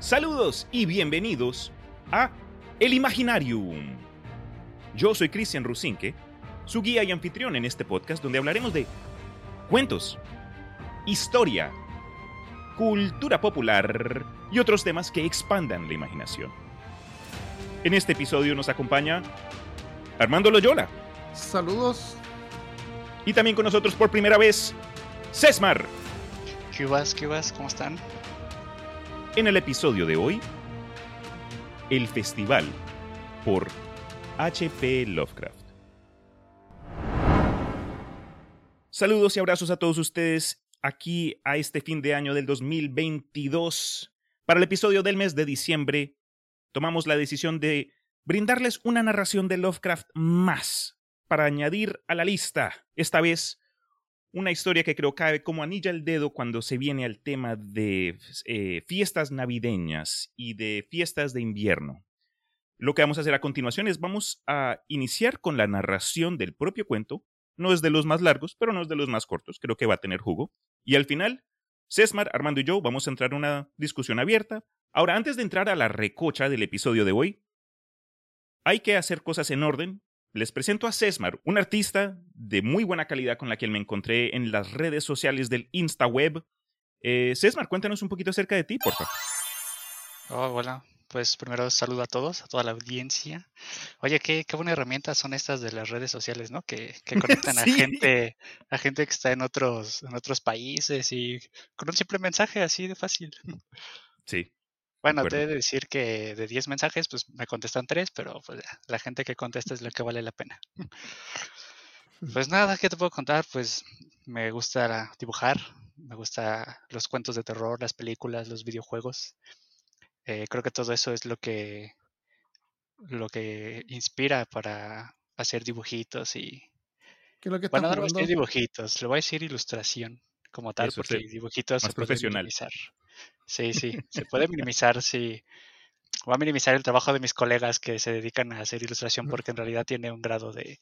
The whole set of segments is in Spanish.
Saludos y bienvenidos a El Imaginarium. Yo soy Cristian Rusinque, su guía y anfitrión en este podcast donde hablaremos de cuentos, historia, cultura popular y otros temas que expandan la imaginación. En este episodio nos acompaña Armando Loyola. Saludos. Y también con nosotros por primera vez, Sesmar. ¿Qué vas? ¿Qué vas? ¿Cómo están? En el episodio de hoy, El Festival por H.P. Lovecraft. Saludos y abrazos a todos ustedes aquí a este fin de año del 2022. Para el episodio del mes de diciembre, tomamos la decisión de brindarles una narración de Lovecraft más para añadir a la lista, esta vez una historia que creo cabe como anilla al dedo cuando se viene al tema de eh, fiestas navideñas y de fiestas de invierno. Lo que vamos a hacer a continuación es vamos a iniciar con la narración del propio cuento. No es de los más largos, pero no es de los más cortos. Creo que va a tener jugo. Y al final, César, Armando y yo vamos a entrar en una discusión abierta. Ahora, antes de entrar a la recocha del episodio de hoy, hay que hacer cosas en orden les presento a Sesmar, un artista de muy buena calidad con la que me encontré en las redes sociales del InstaWeb. Eh, Sesmar, cuéntanos un poquito acerca de ti, por favor. Oh, hola. Pues primero saludo a todos, a toda la audiencia. Oye, qué, qué buena herramienta son estas de las redes sociales, ¿no? Que, que conectan a gente, a gente que está en otros, en otros países y con un simple mensaje así de fácil. Sí, bueno, te he de decir que de 10 mensajes, pues me contestan 3, pero pues la gente que contesta es lo que vale la pena. Pues nada, ¿qué te puedo contar? Pues me gusta dibujar, me gusta los cuentos de terror, las películas, los videojuegos. Eh, creo que todo eso es lo que lo que inspira para hacer dibujitos y ¿Qué es lo que bueno, no voy a decir dibujitos, le voy a decir ilustración como tal, porque dibujitos más profesional. Sí, sí, se puede minimizar, sí. Voy a minimizar el trabajo de mis colegas que se dedican a hacer ilustración porque en realidad tiene un grado de,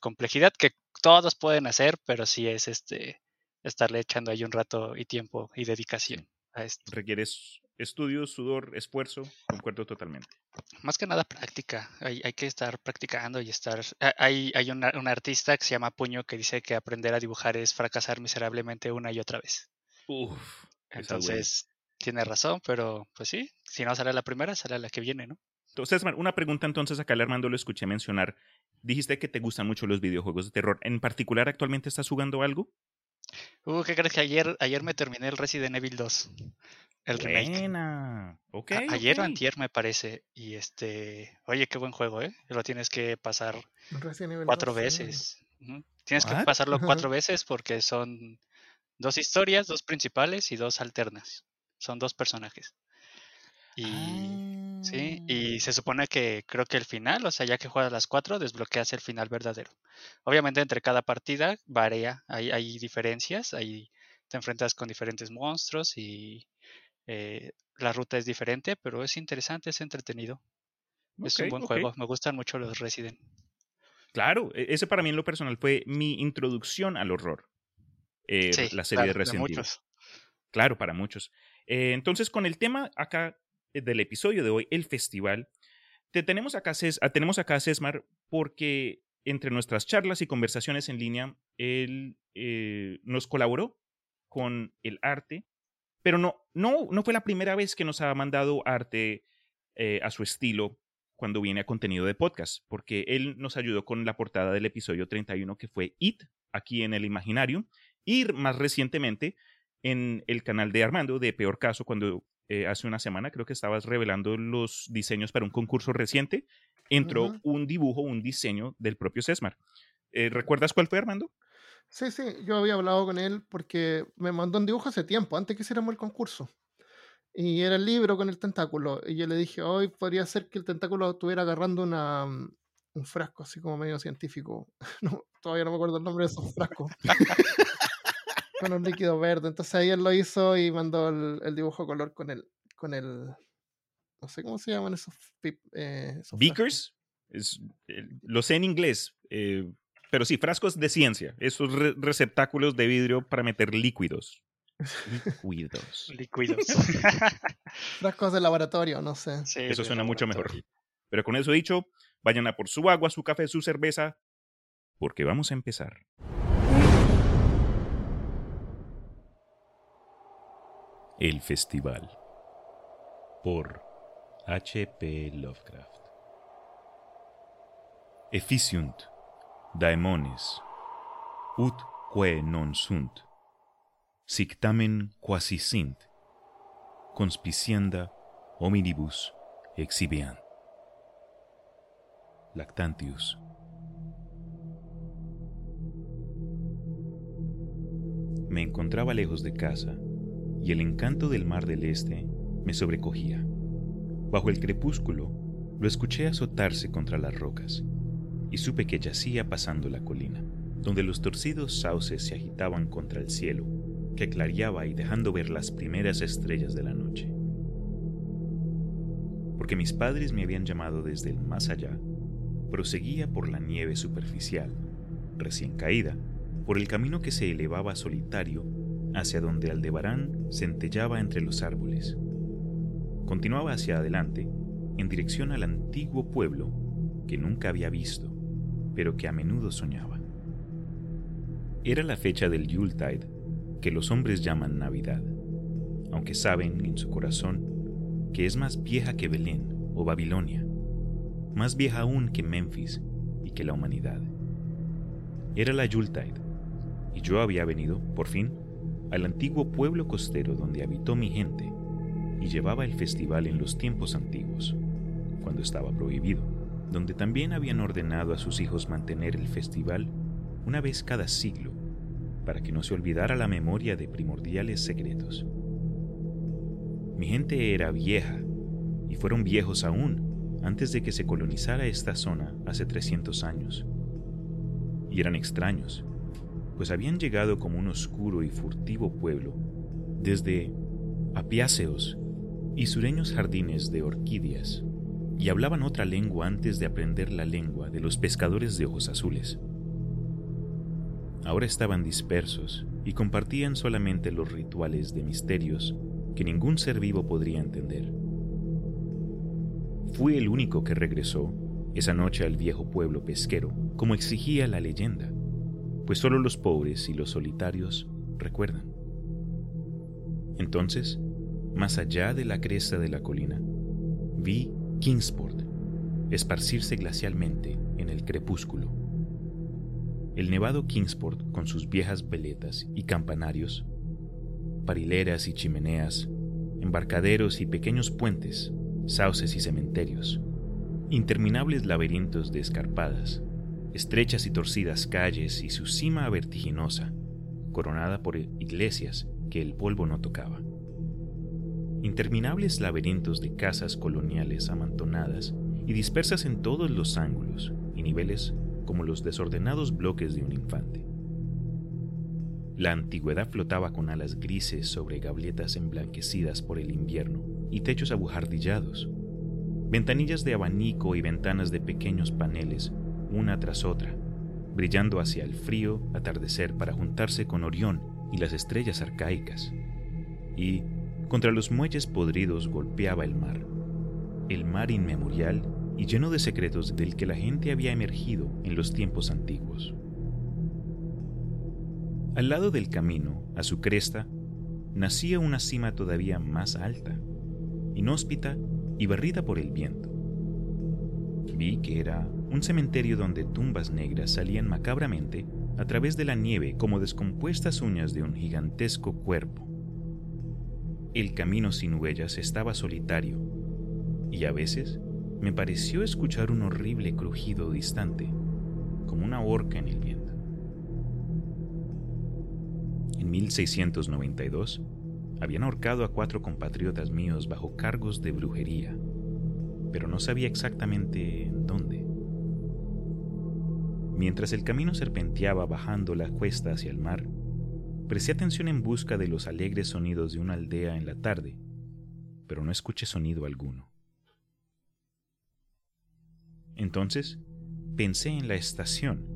complejidad que todos pueden hacer, pero sí es este estarle echando ahí un rato y tiempo y dedicación a esto. Requieres estudio, sudor, esfuerzo, concuerdo totalmente. Más que nada práctica, hay, hay que estar practicando y estar... Hay, hay un artista que se llama Puño que dice que aprender a dibujar es fracasar miserablemente una y otra vez. Uf, Entonces, tiene razón, pero pues sí, si no sale la primera, sale la que viene, ¿no? Entonces, una pregunta entonces acá, Armando, lo escuché mencionar. Dijiste que te gustan mucho los videojuegos de terror. ¿En particular actualmente estás jugando algo? Uh, ¿qué crees que ayer, ayer me terminé el Resident Evil 2? El remake. Okay, ayer o antier me parece. Y este, oye, qué buen juego, ¿eh? Lo tienes que pasar cuatro veces. Tienes que pasarlo cuatro veces porque son dos historias, dos principales y dos alternas. Son dos personajes. Y, sí, ah. y se supone que creo que el final, o sea, ya que juegas las cuatro, desbloqueas el final verdadero. Obviamente entre cada partida varía, hay, hay diferencias, ahí te enfrentas con diferentes monstruos y eh, la ruta es diferente, pero es interesante, es entretenido. es un buen juego, me gustan mucho los Resident. Claro, e, ese para mí en lo personal fue mi introducción al horror. Eh, la serie de Resident Evil. Claro, para muchos. Eh, entonces, con el tema acá del episodio de hoy, el festival, te tenemos acá, ah, tenemos acá a Cesmar porque entre nuestras charlas y conversaciones en línea, él eh, nos colaboró con el arte, pero no, no, no fue la primera vez que nos ha mandado arte a su estilo cuando viene a contenido de podcast, porque él nos ayudó con la portada del episodio 31 que fue It, aquí en el Imaginario, y más recientemente en el canal de Armando de Peor Caso cuando eh, hace una semana creo que estabas revelando los diseños para un concurso reciente. Entró un dibujo, un diseño del propio Sesmar. Eh, ¿Recuerdas cuál fue, Armando? Sí, sí, yo había hablado con él porque me mandó un dibujo hace tiempo, antes que hiciéramos el concurso. Y era el libro con el tentáculo. Y yo le dije, hoy podría ser que el tentáculo estuviera agarrando una, mm, un frasco, así como medio científico. todavía no me acuerdo el nombre de esos frascos. Con un líquido verde. Entonces ahí él lo hizo y mandó el, dibujo color con el, con el. No sé cómo se llaman esos. Eh, Beakers. Es, lo sé en inglés. Eh, pero sí, frascos de ciencia. Esos receptáculos de vidrio para meter líquidos. Líquidos. Líquidos. Frascos de laboratorio, no sé. eso suena mucho mejor. Pero con eso dicho, vayan a por su agua, su café, su cerveza, porque vamos a empezar. El Festival por H.P. Lovecraft. Efficiunt daemones ut que non sunt sictamen quasi sint conspicienda hominibus exhibian. Lactantius. Me encontraba lejos de casa y el encanto del mar del este me sobrecogía. Bajo el crepúsculo lo escuché azotarse contra las rocas y supe que yacía pasando la colina, donde los torcidos sauces se agitaban contra el cielo, que clareaba y dejando ver las primeras estrellas de la noche. Porque mis padres me habían llamado desde el más allá, proseguía por la nieve superficial, recién caída, por el camino que se elevaba solitario hacia donde Aldebarán centellaba entre los árboles. Continuaba hacia adelante, en dirección al antiguo pueblo que nunca había visto, pero que a menudo soñaba. Era la fecha del Yuletide, que los hombres llaman Navidad, aunque saben en su corazón que es más vieja que Belén o Babilonia, más vieja aún que Memphis y que la humanidad. Era la Yuletide, y yo había venido, por fin, al antiguo pueblo costero donde habitó mi gente y llevaba el festival en los tiempos antiguos, cuando estaba prohibido, donde también habían ordenado a sus hijos mantener el festival una vez cada siglo, para que no se olvidara la memoria de primordiales secretos. Mi gente era vieja, y fueron viejos aún antes de que se colonizara esta zona hace 300 años. Y eran extraños, pues habían llegado como un oscuro y furtivo pueblo desde apiáceos y sureños jardines de orquídeas, y hablaban otra lengua antes de aprender la lengua de los pescadores de ojos azules. Ahora estaban dispersos y compartían solamente los rituales de misterios que ningún ser vivo podría entender. Fui el único que regresó esa noche al viejo pueblo pesquero, como exigía la leyenda pues solo los pobres y los solitarios recuerdan. Entonces, más allá de la cresta de la colina, vi Kingsport esparcirse glacialmente en el crepúsculo. El nevado Kingsport, con sus viejas veletas y campanarios, parileras y chimeneas, embarcaderos y pequeños puentes, sauces y cementerios, interminables laberintos de escarpadas, estrechas y torcidas calles y su cima vertiginosa, coronada por iglesias que el polvo no tocaba. Interminables laberintos de casas coloniales amontonadas y dispersas en todos los ángulos y niveles como los desordenados bloques de un infante. La antigüedad flotaba con alas grises sobre gabletas emblanquecidas por el invierno y techos abujardillados, ventanillas de abanico y ventanas de pequeños paneles una tras otra, brillando hacia el frío atardecer para juntarse con Orión y las estrellas arcaicas. Y contra los muelles podridos golpeaba el mar, el mar inmemorial y lleno de secretos del que la gente había emergido en los tiempos antiguos. Al lado del camino, a su cresta, nacía una cima todavía más alta, inhóspita y barrida por el viento. Vi que era un cementerio donde tumbas negras salían macabramente a través de la nieve como descompuestas uñas de un gigantesco cuerpo. El camino sin huellas estaba solitario, y a veces me pareció escuchar un horrible crujido distante, como una horca en el viento. En 1692 habían ahorcado a cuatro compatriotas míos bajo cargos de brujería, pero no sabía exactamente en dónde. Mientras el camino serpenteaba bajando la cuesta hacia el mar, presté atención en busca de los alegres sonidos de una aldea en la tarde, pero no escuché sonido alguno. Entonces pensé en la estación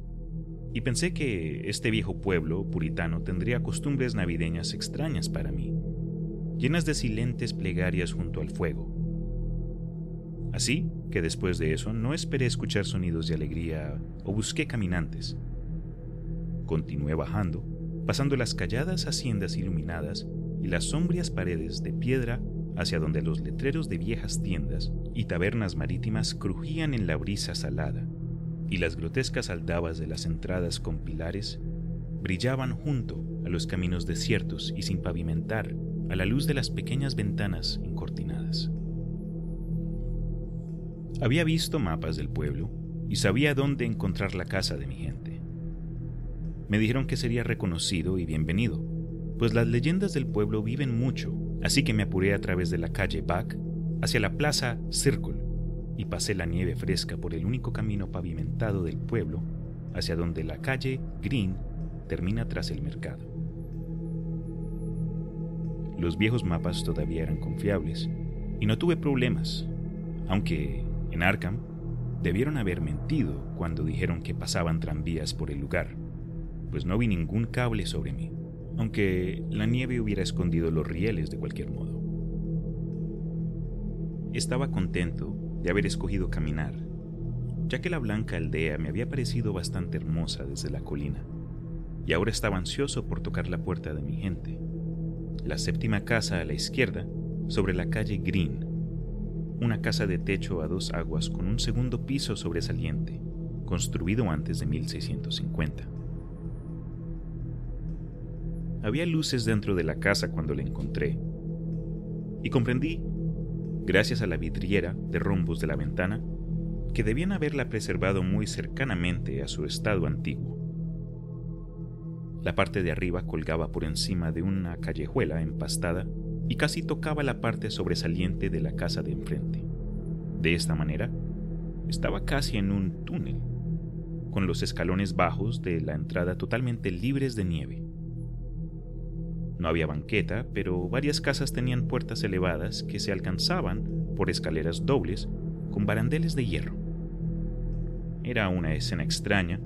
y pensé que este viejo pueblo puritano tendría costumbres navideñas extrañas para mí, llenas de silentes plegarias junto al fuego. Así que después de eso no esperé escuchar sonidos de alegría o busqué caminantes. Continué bajando, pasando las calladas haciendas iluminadas y las sombrías paredes de piedra hacia donde los letreros de viejas tiendas y tabernas marítimas crujían en la brisa salada, y las grotescas aldabas de las entradas con pilares brillaban junto a los caminos desiertos y sin pavimentar a la luz de las pequeñas ventanas encortinadas. Había visto mapas del pueblo y sabía dónde encontrar la casa de mi gente. Me dijeron que sería reconocido y bienvenido, pues las leyendas del pueblo viven mucho, así que me apuré a través de la calle Back hacia la plaza Circle y pasé la nieve fresca por el único camino pavimentado del pueblo hacia donde la calle Green termina tras el mercado. Los viejos mapas todavía eran confiables y no tuve problemas, aunque en Arkham debieron haber mentido cuando dijeron que pasaban tranvías por el lugar, pues no vi ningún cable sobre mí aunque la nieve hubiera escondido los rieles de cualquier modo. Estaba contento de haber escogido caminar, ya que la blanca aldea me había parecido bastante hermosa desde la colina, y ahora estaba ansioso por tocar la puerta de mi gente, la séptima casa a la izquierda, sobre la calle Green, una casa de techo a dos aguas con un segundo piso sobresaliente, construido antes de 1650. Había luces dentro de la casa cuando la encontré. Y comprendí, gracias a la vidriera de rombos de la ventana, que debían haberla preservado muy cercanamente a su estado antiguo. La parte de arriba colgaba por encima de una callejuela empastada y casi tocaba la parte sobresaliente de la casa de enfrente. De esta manera, estaba casi en un túnel, con los escalones bajos de la entrada totalmente libres de nieve. No había banqueta, pero varias casas tenían puertas elevadas que se alcanzaban por escaleras dobles con barandeles de hierro. Era una escena extraña,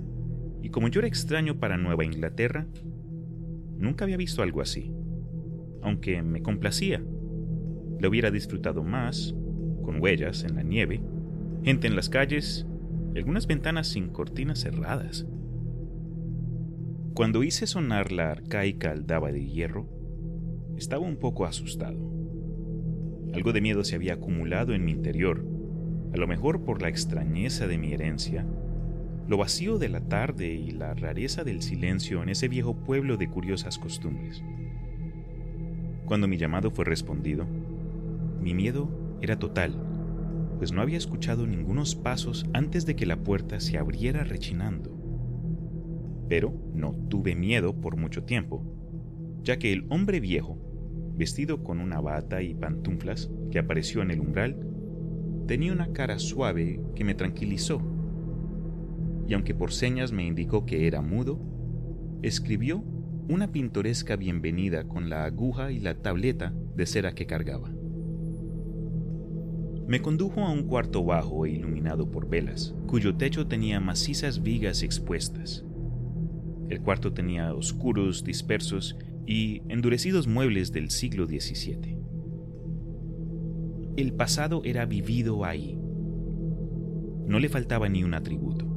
y como yo era extraño para Nueva Inglaterra, nunca había visto algo así, aunque me complacía. Lo hubiera disfrutado más, con huellas en la nieve, gente en las calles, algunas ventanas sin cortinas cerradas. Cuando hice sonar la arcaica aldaba de hierro, estaba un poco asustado. Algo de miedo se había acumulado en mi interior, a lo mejor por la extrañeza de mi herencia, lo vacío de la tarde y la rareza del silencio en ese viejo pueblo de curiosas costumbres. Cuando mi llamado fue respondido, mi miedo era total, pues no había escuchado ningunos pasos antes de que la puerta se abriera rechinando pero no tuve miedo por mucho tiempo, ya que el hombre viejo, vestido con una bata y pantuflas que apareció en el umbral, tenía una cara suave que me tranquilizó. Y aunque por señas me indicó que era mudo, escribió una pintoresca bienvenida con la aguja y la tableta de cera que cargaba. Me condujo a un cuarto bajo e iluminado por velas, cuyo techo tenía macizas vigas expuestas. El cuarto tenía oscuros, dispersos y endurecidos muebles del siglo XVII. El pasado era vivido ahí. No le faltaba ni un atributo.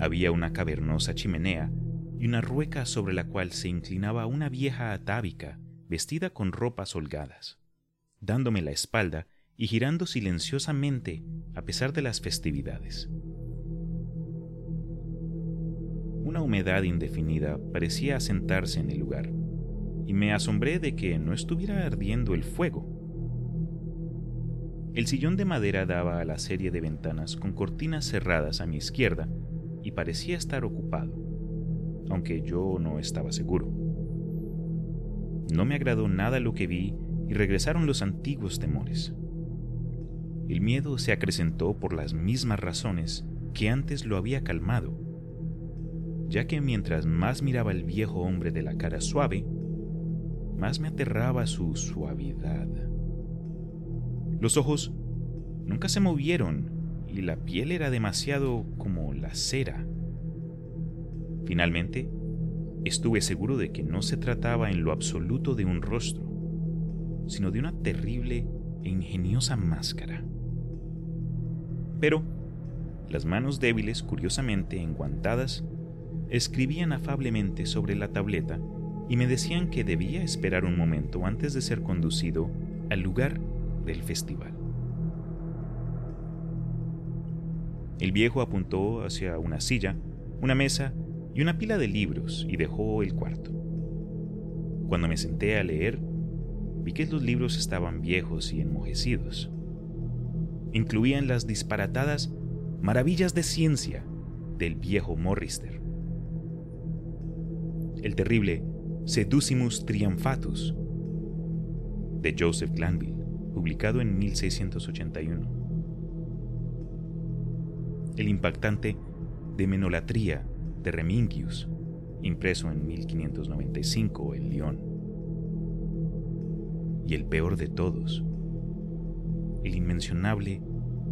Había una cavernosa chimenea y una rueca sobre la cual se inclinaba una vieja atávica vestida con ropas holgadas, dándome la espalda y girando silenciosamente a pesar de las festividades. Una humedad indefinida parecía asentarse en el lugar, y me asombré de que no estuviera ardiendo el fuego. El sillón de madera daba a la serie de ventanas con cortinas cerradas a mi izquierda y parecía estar ocupado, aunque yo no estaba seguro. No me agradó nada lo que vi y regresaron los antiguos temores. El miedo se acrecentó por las mismas razones que antes lo había calmado ya que mientras más miraba al viejo hombre de la cara suave, más me aterraba su suavidad. Los ojos nunca se movieron y la piel era demasiado como la cera. Finalmente, estuve seguro de que no se trataba en lo absoluto de un rostro, sino de una terrible e ingeniosa máscara. Pero las manos débiles, curiosamente enguantadas, escribían afablemente sobre la tableta y me decían que debía esperar un momento antes de ser conducido al lugar del festival. El viejo apuntó hacia una silla, una mesa y una pila de libros y dejó el cuarto. Cuando me senté a leer, vi que los libros estaban viejos y enmojecidos. Incluían las disparatadas Maravillas de Ciencia del viejo Morrister, el terrible Seducimus Triumphatus de Joseph Glanville, publicado en 1681, el impactante De Menolatría de Remingius, impreso en 1595 en Lyon, y el peor de todos, el inmencionable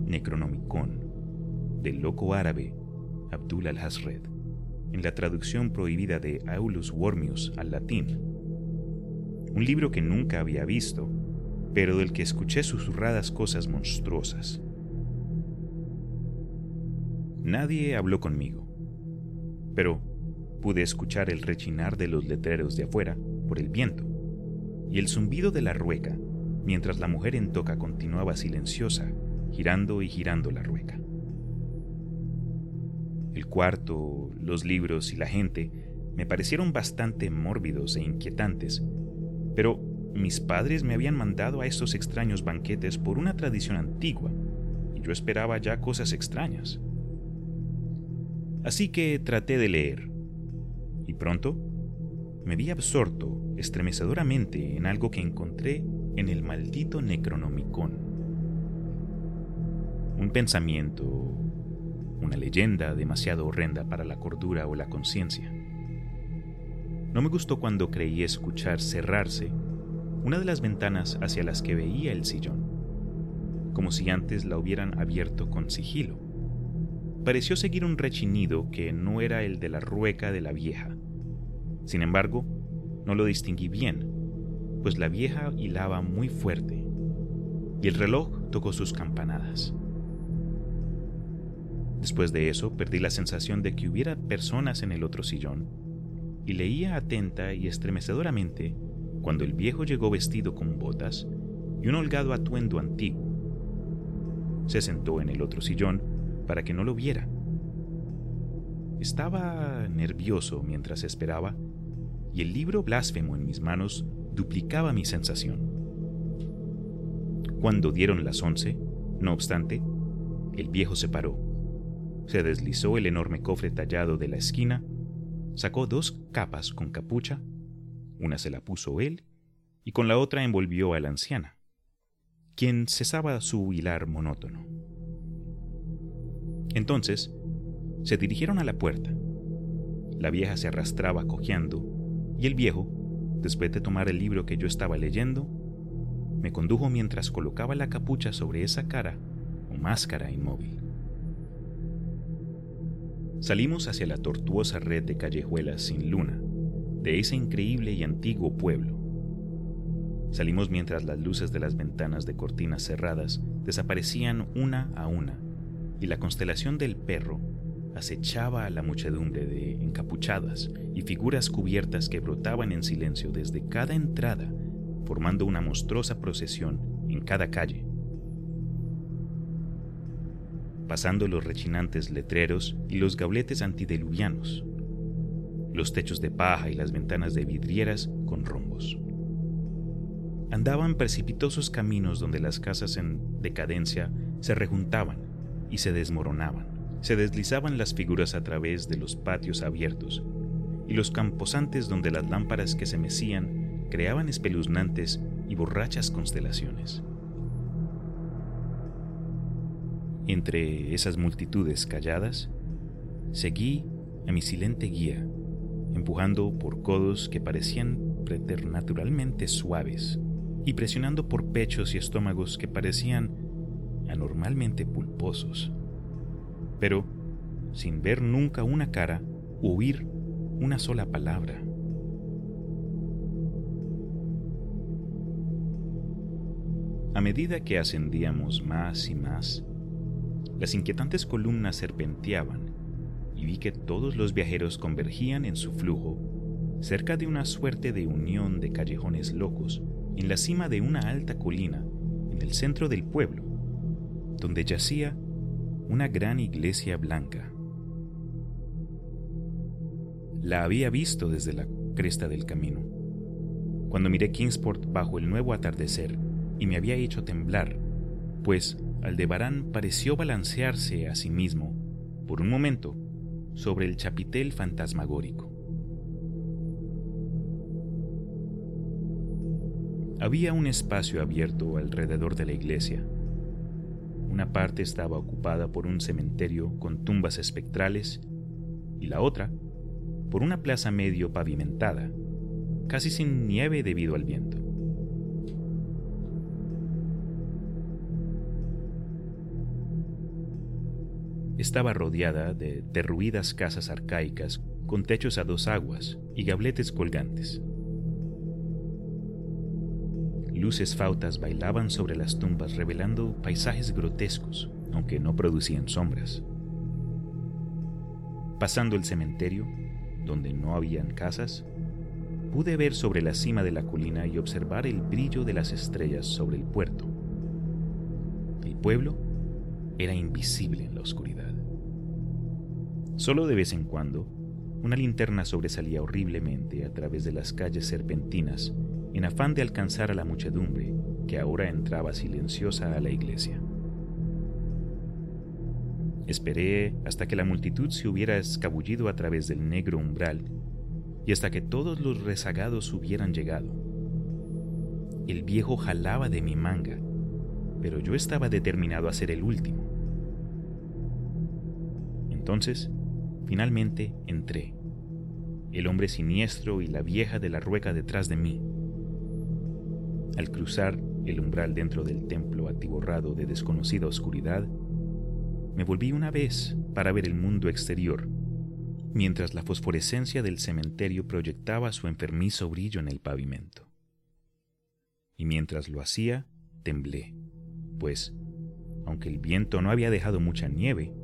Necronomicon del loco árabe Abdul al-Hasred, en la traducción prohibida de Aulus Wormius al latín. Un libro que nunca había visto, pero del que escuché susurradas cosas monstruosas. Nadie habló conmigo, pero pude escuchar el rechinar de los letreros de afuera por el viento y el zumbido de la rueca mientras la mujer en toca continuaba silenciosa, girando y girando la rueca. El cuarto, los libros y la gente me parecieron bastante mórbidos e inquietantes, pero mis padres me habían mandado a estos extraños banquetes por una tradición antigua, y yo esperaba ya cosas extrañas. Así que traté de leer, y pronto me vi absorto estremecedoramente en algo que encontré en el maldito Necronomicon. Un pensamiento, una leyenda demasiado horrenda para la cordura o la conciencia. No me gustó cuando creí escuchar cerrarse una de las ventanas hacia las que veía el sillón, como si antes la hubieran abierto con sigilo. Pareció seguir un rechinido que no era el de la rueca de la vieja. Sin embargo, no lo distinguí bien, pues la vieja hilaba muy fuerte y el reloj tocó sus campanadas. Después de eso perdí la sensación de que hubiera personas en el otro sillón y leía atenta y estremecedoramente cuando el viejo llegó vestido con botas y un holgado atuendo antiguo. Se sentó en el otro sillón para que no lo viera. Estaba nervioso mientras esperaba y el libro blasfemo en mis manos duplicaba mi sensación. Cuando dieron las once, no obstante, el viejo se paró se deslizó el enorme cofre tallado de la esquina, sacó dos capas con capucha, una se la puso él y con la otra envolvió a la anciana, quien cesaba su hilar monótono. Entonces, se dirigieron a la puerta. La vieja se arrastraba cojeando y el viejo, después de tomar el libro que yo estaba leyendo, me condujo mientras colocaba la capucha sobre esa cara o máscara inmóvil. Salimos hacia la tortuosa red de callejuelas sin luna de ese increíble y antiguo pueblo. Salimos mientras las luces de las ventanas de cortinas cerradas desaparecían una a una y la constelación del perro acechaba a la muchedumbre de encapuchadas y figuras cubiertas que brotaban en silencio desde cada entrada, formando una monstruosa procesión en cada calle pasando los rechinantes letreros y los gauletes antideluvianos, los techos de paja y las ventanas de vidrieras con rombos. Andaban precipitosos caminos donde las casas en decadencia se rejuntaban y se desmoronaban. Se deslizaban las figuras a través de los patios abiertos y los camposantes donde las lámparas que se mecían creaban espeluznantes y borrachas constelaciones. Entre esas multitudes calladas, seguí a mi silente guía, empujando por codos que parecían preternaturalmente suaves y presionando por pechos y estómagos que parecían anormalmente pulposos. pero sin ver nunca una cara oír una sola palabra. A medida que ascendíamos más y más, las inquietantes columnas serpenteaban y vi que todos los viajeros convergían en su flujo cerca de una suerte de unión de callejones locos en la cima de una alta colina en el centro del pueblo, donde yacía una gran iglesia blanca. La había visto desde la cresta del camino, cuando miré Kingsport bajo el nuevo atardecer y me había hecho temblar, pues Aldebarán pareció balancearse a sí mismo, por un momento, sobre el chapitel fantasmagórico. Había un espacio abierto alrededor de la iglesia. Una parte estaba ocupada por un cementerio con tumbas espectrales y la otra por una plaza medio pavimentada, casi sin nieve debido al viento. estaba rodeada de derruidas casas arcaicas con techos a dos aguas y gabletes colgantes. Luces fautas bailaban sobre las tumbas revelando paisajes grotescos, aunque no producían sombras. Pasando el cementerio, donde no habían casas, pude ver sobre la cima de la colina y observar el brillo de las estrellas sobre el puerto. El pueblo era invisible en la oscuridad. Solo de vez en cuando, una linterna sobresalía horriblemente a través de las calles serpentinas en afán de alcanzar a la muchedumbre que ahora entraba silenciosa a la iglesia. Esperé hasta que la multitud se hubiera escabullido a través del negro umbral y hasta que todos los rezagados hubieran llegado. El viejo jalaba de mi manga, pero yo estaba determinado a ser el último. Entonces, finalmente entré. El hombre siniestro y la vieja de la rueca detrás de mí. Al cruzar el umbral dentro del templo atiborrado de desconocida oscuridad, me volví una vez para ver el mundo exterior, mientras la fosforescencia del cementerio proyectaba su enfermizo brillo en el pavimento. Y mientras lo hacía, temblé, pues, aunque el viento no había dejado mucha nieve,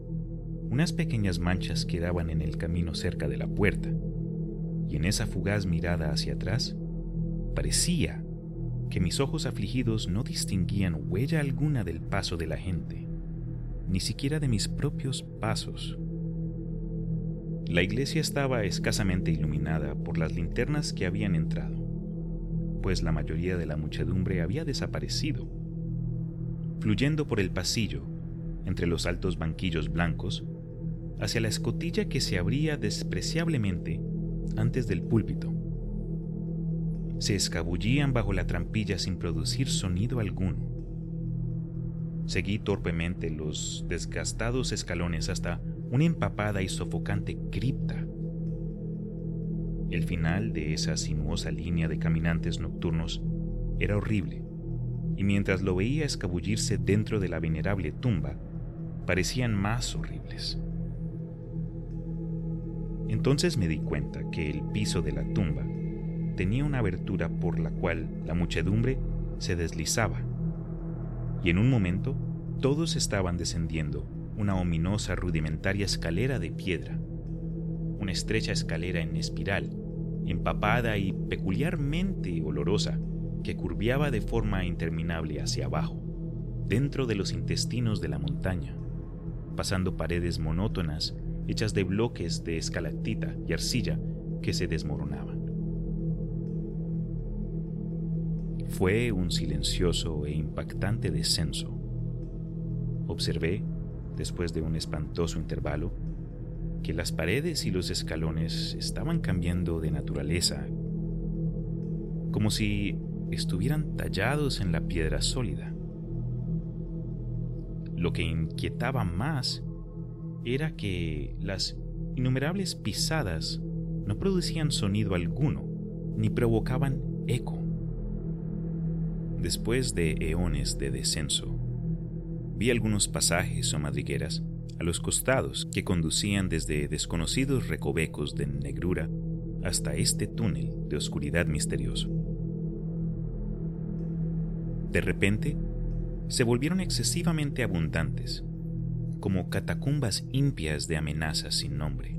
unas pequeñas manchas quedaban en el camino cerca de la puerta, y en esa fugaz mirada hacia atrás, parecía que mis ojos afligidos no distinguían huella alguna del paso de la gente, ni siquiera de mis propios pasos. La iglesia estaba escasamente iluminada por las linternas que habían entrado, pues la mayoría de la muchedumbre había desaparecido. Fluyendo por el pasillo, entre los altos banquillos blancos, hacia la escotilla que se abría despreciablemente antes del púlpito. Se escabullían bajo la trampilla sin producir sonido alguno. Seguí torpemente los desgastados escalones hasta una empapada y sofocante cripta. El final de esa sinuosa línea de caminantes nocturnos era horrible, y mientras lo veía escabullirse dentro de la venerable tumba, parecían más horribles. Entonces me di cuenta que el piso de la tumba tenía una abertura por la cual la muchedumbre se deslizaba, y en un momento todos estaban descendiendo una ominosa rudimentaria escalera de piedra, una estrecha escalera en espiral, empapada y peculiarmente olorosa, que curviaba de forma interminable hacia abajo, dentro de los intestinos de la montaña, pasando paredes monótonas hechas de bloques de escalactita y arcilla que se desmoronaban. Fue un silencioso e impactante descenso. Observé, después de un espantoso intervalo, que las paredes y los escalones estaban cambiando de naturaleza, como si estuvieran tallados en la piedra sólida. Lo que inquietaba más era que las innumerables pisadas no producían sonido alguno ni provocaban eco. Después de eones de descenso, vi algunos pasajes o madrigueras a los costados que conducían desde desconocidos recovecos de negrura hasta este túnel de oscuridad misterioso. De repente, se volvieron excesivamente abundantes, como catacumbas impias de amenazas sin nombre,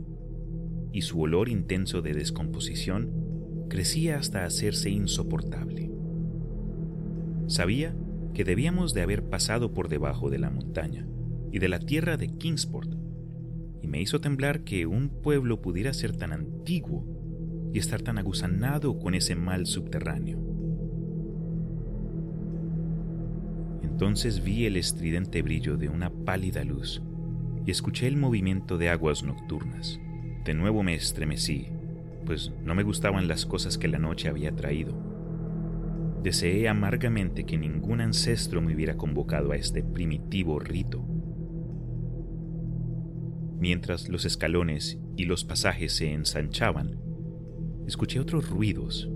y su olor intenso de descomposición crecía hasta hacerse insoportable. Sabía que debíamos de haber pasado por debajo de la montaña y de la tierra de Kingsport, y me hizo temblar que un pueblo pudiera ser tan antiguo y estar tan aguzanado con ese mal subterráneo. Entonces vi el estridente brillo de una pálida luz y escuché el movimiento de aguas nocturnas. De nuevo me estremecí, pues no me gustaban las cosas que la noche había traído. Deseé amargamente que ningún ancestro me hubiera convocado a este primitivo rito. Mientras los escalones y los pasajes se ensanchaban, escuché otros ruidos.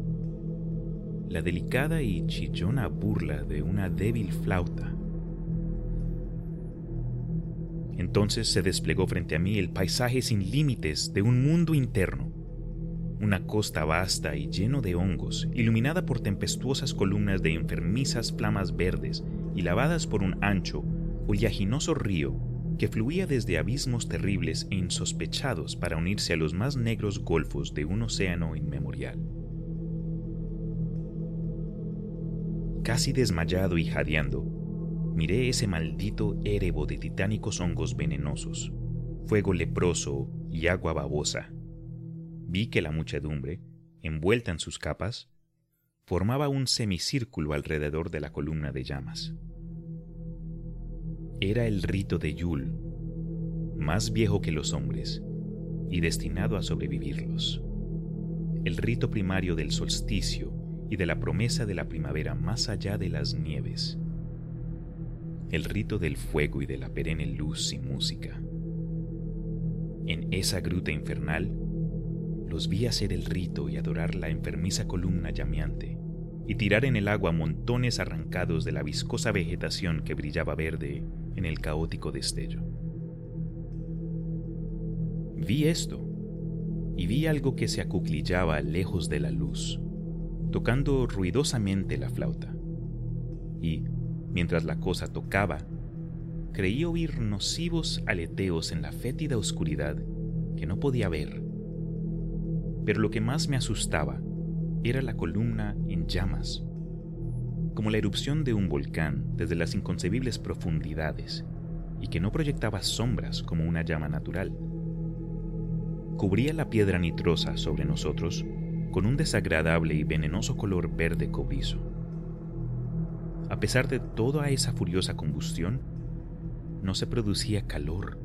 La delicada y chillona burla de una débil flauta. Entonces se desplegó frente a mí el paisaje sin límites de un mundo interno. Una costa vasta y lleno de hongos, iluminada por tempestuosas columnas de enfermizas flamas verdes y lavadas por un ancho, oleaginoso río que fluía desde abismos terribles e insospechados para unirse a los más negros golfos de un océano inmemorial. Casi desmayado y jadeando, miré ese maldito érebo de titánicos hongos venenosos, fuego leproso y agua babosa. Vi que la muchedumbre, envuelta en sus capas, formaba un semicírculo alrededor de la columna de llamas. Era el rito de Yul, más viejo que los hombres y destinado a sobrevivirlos. El rito primario del solsticio y de la promesa de la primavera más allá de las nieves. El rito del fuego y de la perenne luz y música. En esa gruta infernal, los vi hacer el rito y adorar la enfermiza columna llameante y tirar en el agua montones arrancados de la viscosa vegetación que brillaba verde en el caótico destello. Vi esto, y vi algo que se acuclillaba lejos de la luz, tocando ruidosamente la flauta. Y, mientras la cosa tocaba, creí oír nocivos aleteos en la fétida oscuridad que no podía ver. Pero lo que más me asustaba era la columna en llamas, como la erupción de un volcán desde las inconcebibles profundidades, y que no proyectaba sombras como una llama natural. Cubría la piedra nitrosa sobre nosotros con un desagradable y venenoso color verde cobrizo. A pesar de toda esa furiosa combustión, no se producía calor,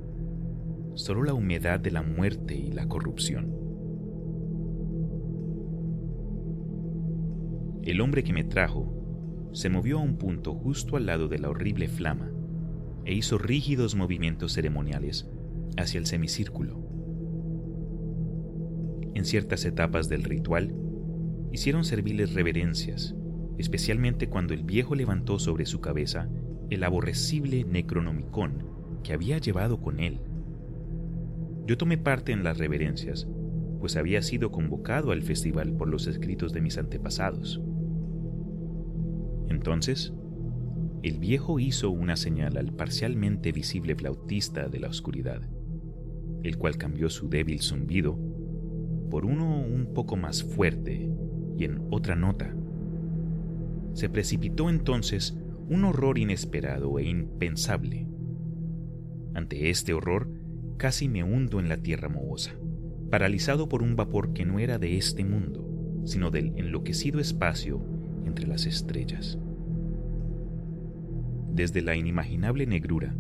solo la humedad de la muerte y la corrupción. El hombre que me trajo se movió a un punto justo al lado de la horrible flama e hizo rígidos movimientos ceremoniales hacia el semicírculo. En ciertas etapas del ritual, hicieron serviles reverencias, especialmente cuando el viejo levantó sobre su cabeza el aborrecible Necronomicon que había llevado con él. Yo tomé parte en las reverencias, pues había sido convocado al festival por los escritos de mis antepasados. Entonces, el viejo hizo una señal al parcialmente visible flautista de la oscuridad, el cual cambió su débil zumbido por uno un poco más fuerte y en otra nota. Se precipitó entonces un horror inesperado e impensable. Ante este horror, casi me hundo en la tierra mohosa, paralizado por un vapor que no era de este mundo, sino del enloquecido espacio entre las estrellas. Desde la inimaginable negrura,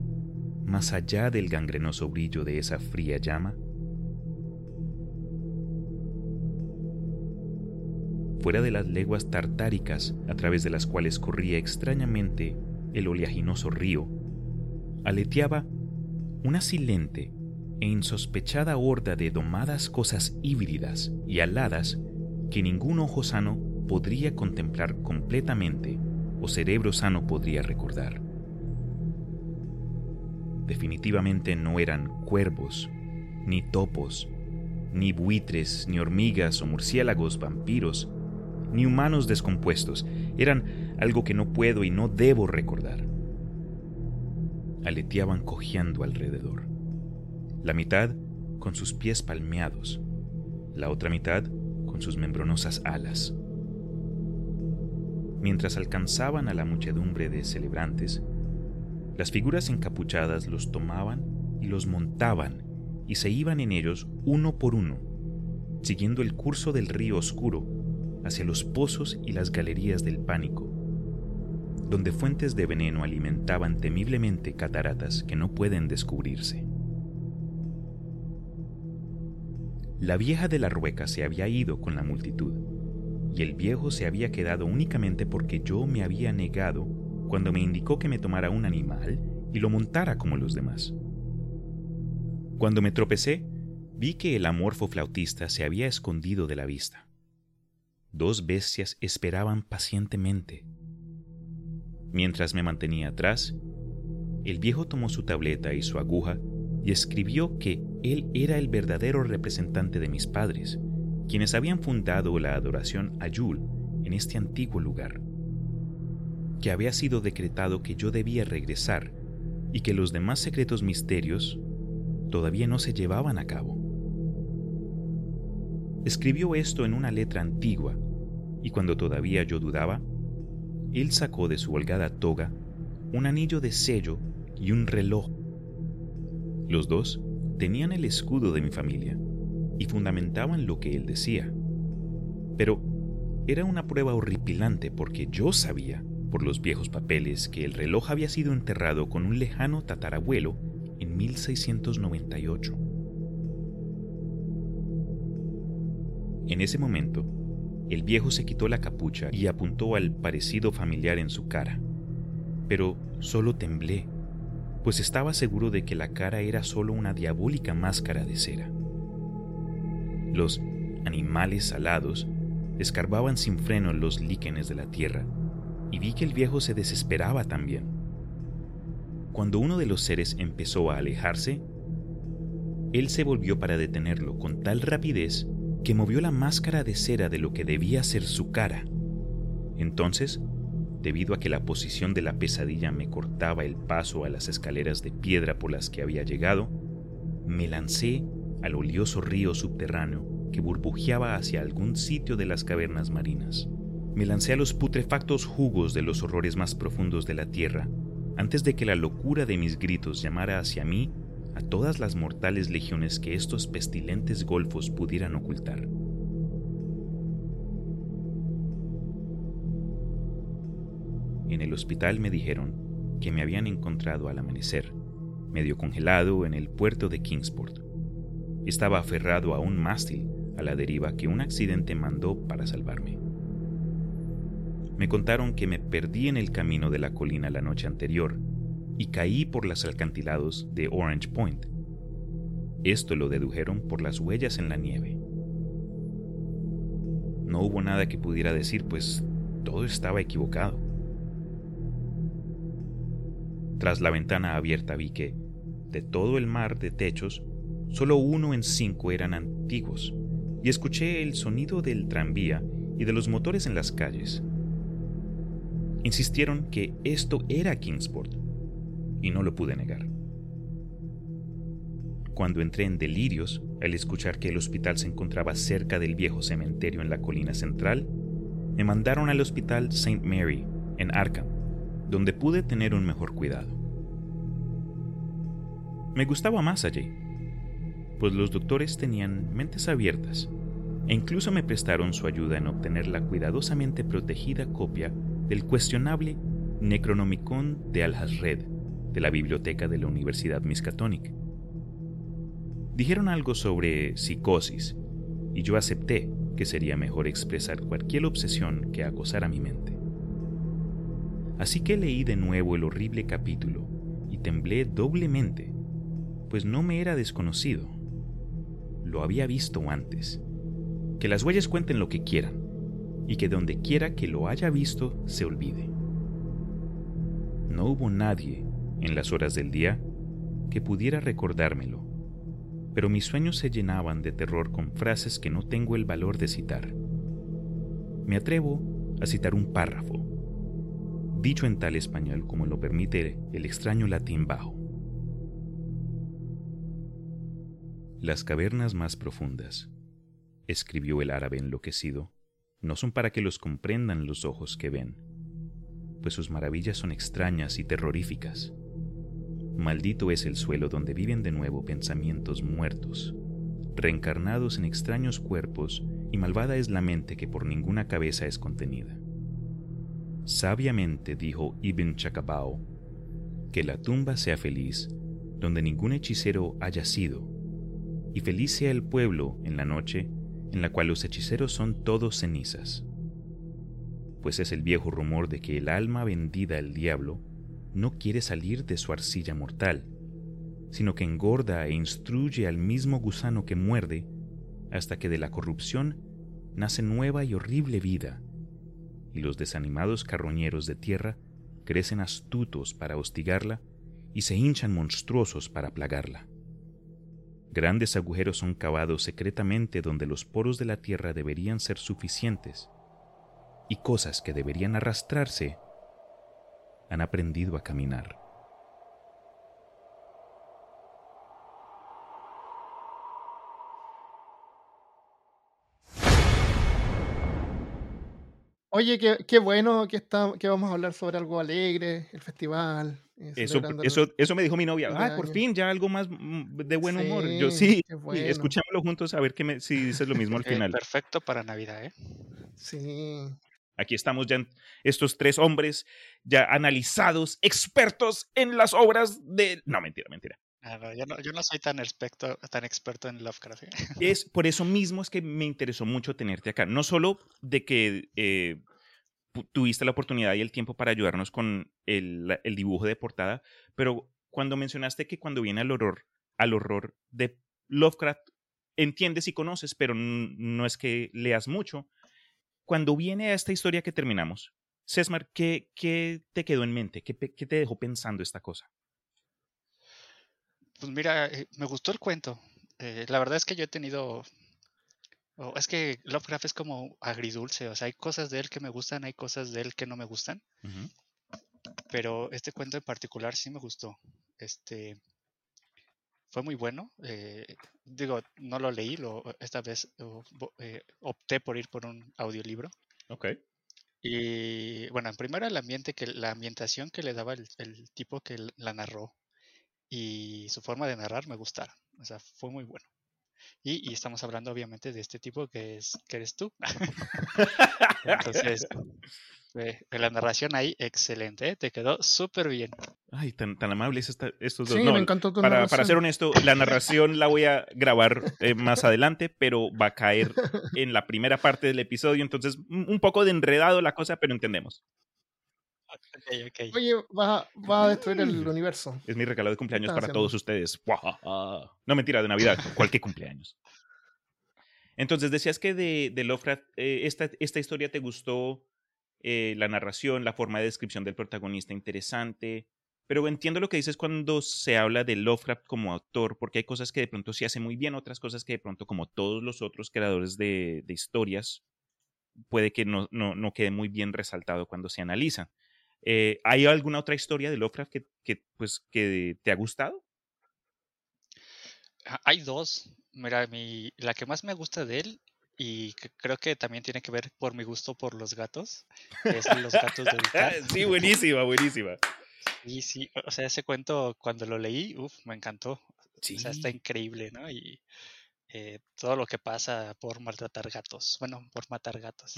más allá del gangrenoso brillo de esa fría llama, fuera de las leguas tartáricas a través de las cuales corría extrañamente el oleaginoso río, aleteaba una silente e insospechada horda de domadas cosas híbridas y aladas que ningún ojo sano podría contemplar completamente o cerebro sano podría recordar. definitivamente no eran cuervos, ni topos, ni buitres, ni hormigas o murciélagos vampiros, ni humanos descompuestos. Eran algo que no puedo y no debo recordar. Aleteaban cojeando alrededor. La mitad con sus pies palmeados, la otra mitad con sus membranosas alas. Mientras alcanzaban a la muchedumbre de celebrantes, las figuras encapuchadas los tomaban y los montaban y se iban en ellos uno por uno, siguiendo el curso del río oscuro hacia los pozos y las galerías del pánico, donde fuentes de veneno alimentaban temiblemente cataratas que no pueden descubrirse. La vieja de la rueca se había ido con la multitud, y el viejo se había quedado únicamente porque yo me había negado cuando me indicó que me tomara un animal y lo montara como los demás. Cuando me tropecé, vi que el amorfo flautista se había escondido de la vista. Dos bestias esperaban pacientemente. Mientras me mantenía atrás, el viejo tomó su tableta y su aguja y escribió que él era el verdadero representante de mis padres, quienes habían fundado la adoración a Yul en este antiguo lugar, que había sido decretado que yo debía regresar y que los demás secretos misterios todavía no se llevaban a cabo. Escribió esto en una letra antigua, y cuando todavía yo dudaba, él sacó de su holgada toga un anillo de sello y un reloj. Los dos tenían el escudo de mi familia y fundamentaban lo que él decía. Pero era una prueba horripilante porque yo sabía, por los viejos papeles, que el reloj había sido enterrado con un lejano tatarabuelo en 1698. En ese momento, el viejo se quitó la capucha y apuntó al parecido familiar en su cara. Pero solo temblé, pues estaba seguro de que la cara era solo una diabólica máscara de cera. Los animales alados escarbaban sin freno los líquenes de la tierra, y vi que el viejo se desesperaba también. Cuando uno de los seres empezó a alejarse, él se volvió para detenerlo con tal rapidez que movió la máscara de cera de lo que debía ser su cara. Entonces, debido a que la posición de la pesadilla me cortaba el paso a las escaleras de piedra por las que había llegado, me lancé al olioso río subterráneo que burbujeaba hacia algún sitio de las cavernas marinas. Me lancé a los putrefactos jugos de los horrores más profundos de la tierra antes de que la locura de mis gritos llamara hacia mí a todas las mortales legiones que estos pestilentes golfos pudieran ocultar. En el hospital me dijeron que me habían encontrado al amanecer, medio congelado en el puerto de Kingsport. Estaba aferrado a un mástil a la deriva que un accidente mandó para salvarme. Me contaron que me perdí en el camino de la colina la noche anterior y caí por los alcantilados de Orange Point. Esto lo dedujeron por las huellas en la nieve. No hubo nada que pudiera decir, pues todo estaba equivocado. Tras la ventana abierta vi que, de todo el mar de techos, solo uno en cinco eran antiguos, y escuché el sonido del tranvía y de los motores en las calles. Insistieron que esto era Kingsport, y no lo pude negar. Cuando entré en delirios al escuchar que el hospital se encontraba cerca del viejo cementerio en la colina central, me mandaron al hospital St. Mary, en Arkham, donde pude tener un mejor cuidado. Me gustaba más allí, pues los doctores tenían mentes abiertas e incluso me prestaron su ayuda en obtener la cuidadosamente protegida copia del cuestionable Necronomicon de Al-Hazred de la biblioteca de la Universidad Miskatonic. Dijeron algo sobre psicosis y yo acepté que sería mejor expresar cualquier obsesión que acosar a mi mente. Así que leí de nuevo el horrible capítulo y temblé doblemente, pues no me era desconocido. Lo había visto antes. Que las huellas cuenten lo que quieran, y que donde quiera que lo haya visto se olvide. No hubo nadie en las horas del día que pudiera recordármelo, pero mis sueños se llenaban de terror con frases que no tengo el valor de citar. Me atrevo a citar un párrafo, dicho en tal español como lo permite el extraño latín bajo. Las cavernas más profundas, escribió el árabe enloquecido, no son para que los comprendan los ojos que ven, pues sus maravillas son extrañas y terroríficas. Maldito es el suelo donde viven de nuevo pensamientos muertos, reencarnados en extraños cuerpos, y malvada es la mente que por ninguna cabeza es contenida. Sabiamente dijo Ibn Chacabao, que la tumba sea feliz donde ningún hechicero haya sido, y feliz sea el pueblo en la noche en la cual los hechiceros son todos cenizas. Pues es el viejo rumor de que el alma vendida al diablo no quiere salir de su arcilla mortal, sino que engorda e instruye al mismo gusano que muerde hasta que de la corrupción nace nueva y horrible vida, y los desanimados carroñeros de tierra crecen astutos para hostigarla y se hinchan monstruosos para plagarla. Grandes agujeros son cavados secretamente donde los poros de la tierra deberían ser suficientes, y cosas que deberían arrastrarse han aprendido a caminar. Oye, qué, bueno que, está, que vamos a hablar sobre algo alegre, el festival. Eh, eso, eso, eso me dijo mi novia. Ah, por fin, ya algo más mm, de buen humor. Yo sí, escuchémoslo juntos a ver qué me, si dices lo mismo al eh, final. perfecto para Navidad, ¿eh? Sí. Aquí estamos ya estos tres hombres ya analizados, expertos en las obras de... No, mentira, mentira. Ah, yo, no, soy tan experto, tan experto en Lovecraft. ¿eh? Es por eso mismo es que me interesó mucho tenerte acá. No solo de que eh, tuviste la oportunidad y el tiempo para ayudarnos con el, dibujo de portada, pero cuando mencionaste que cuando viene al horror, al horror de Lovecraft, entiendes y conoces, pero no es que leas mucho. Cuando viene a esta historia que terminamos, Sesmar, ¿qué, qué te quedó en mente? ¿Qué, ¿Qué te dejó pensando esta cosa? Pues mira, eh, me gustó el cuento. Eh, la verdad es que yo he tenido. Es que Lovecraft es como agridulce. O sea, hay cosas de él que me gustan, hay cosas de él que no me gustan. Pero este cuento en particular sí me gustó. Este. Fue muy bueno. Eh, digo, no lo leí, lo, esta vez opté por ir por un audiolibro. Ok. Y bueno, en primera el ambiente que la ambientación que le daba el, el tipo que la narró y su forma de narrar me gustaron. O sea, fue muy bueno. Y, estamos hablando obviamente de este tipo que es que eres tú. Entonces, la narración ahí, excelente, ¿eh? te quedó súper bien. Ay, tan, tan amables estos dos. Sí, me encantó tu para, para, ser honesto, la narración la voy a grabar eh, más adelante, pero va a caer en la primera parte del episodio, entonces un poco de enredado la cosa, pero entendemos. Oye, va, a destruir el universo. Es mi regalo de cumpleaños para todos ustedes. No, mentira, de Navidad, cualquier cumpleaños. Entonces, decías que de, de Lovecraft, eh, esta, esta, historia te gustó, eh, la narración, la forma de descripción del protagonista interesante, pero entiendo lo que dices cuando se habla de Lovecraft como autor, porque hay cosas que de pronto se hace muy bien, otras cosas que de pronto, como todos los otros creadores de, de historias, puede que no, no, no, quede muy bien resaltado cuando se analiza. Eh, ¿Hay alguna otra historia de Lovecraft que, pues, que te ha gustado? Ah, hay dos. Mira, mi, la que más me gusta de él, y creo que también tiene que ver por mi gusto por los gatos, es Los gatos de sí, buenísima, buenísima. Y sí, o sea, ese cuento cuando lo leí, uff, me encantó. Sí. O sea, está increíble, ¿no? Y eh, todo lo que pasa por maltratar gatos, bueno, por matar gatos.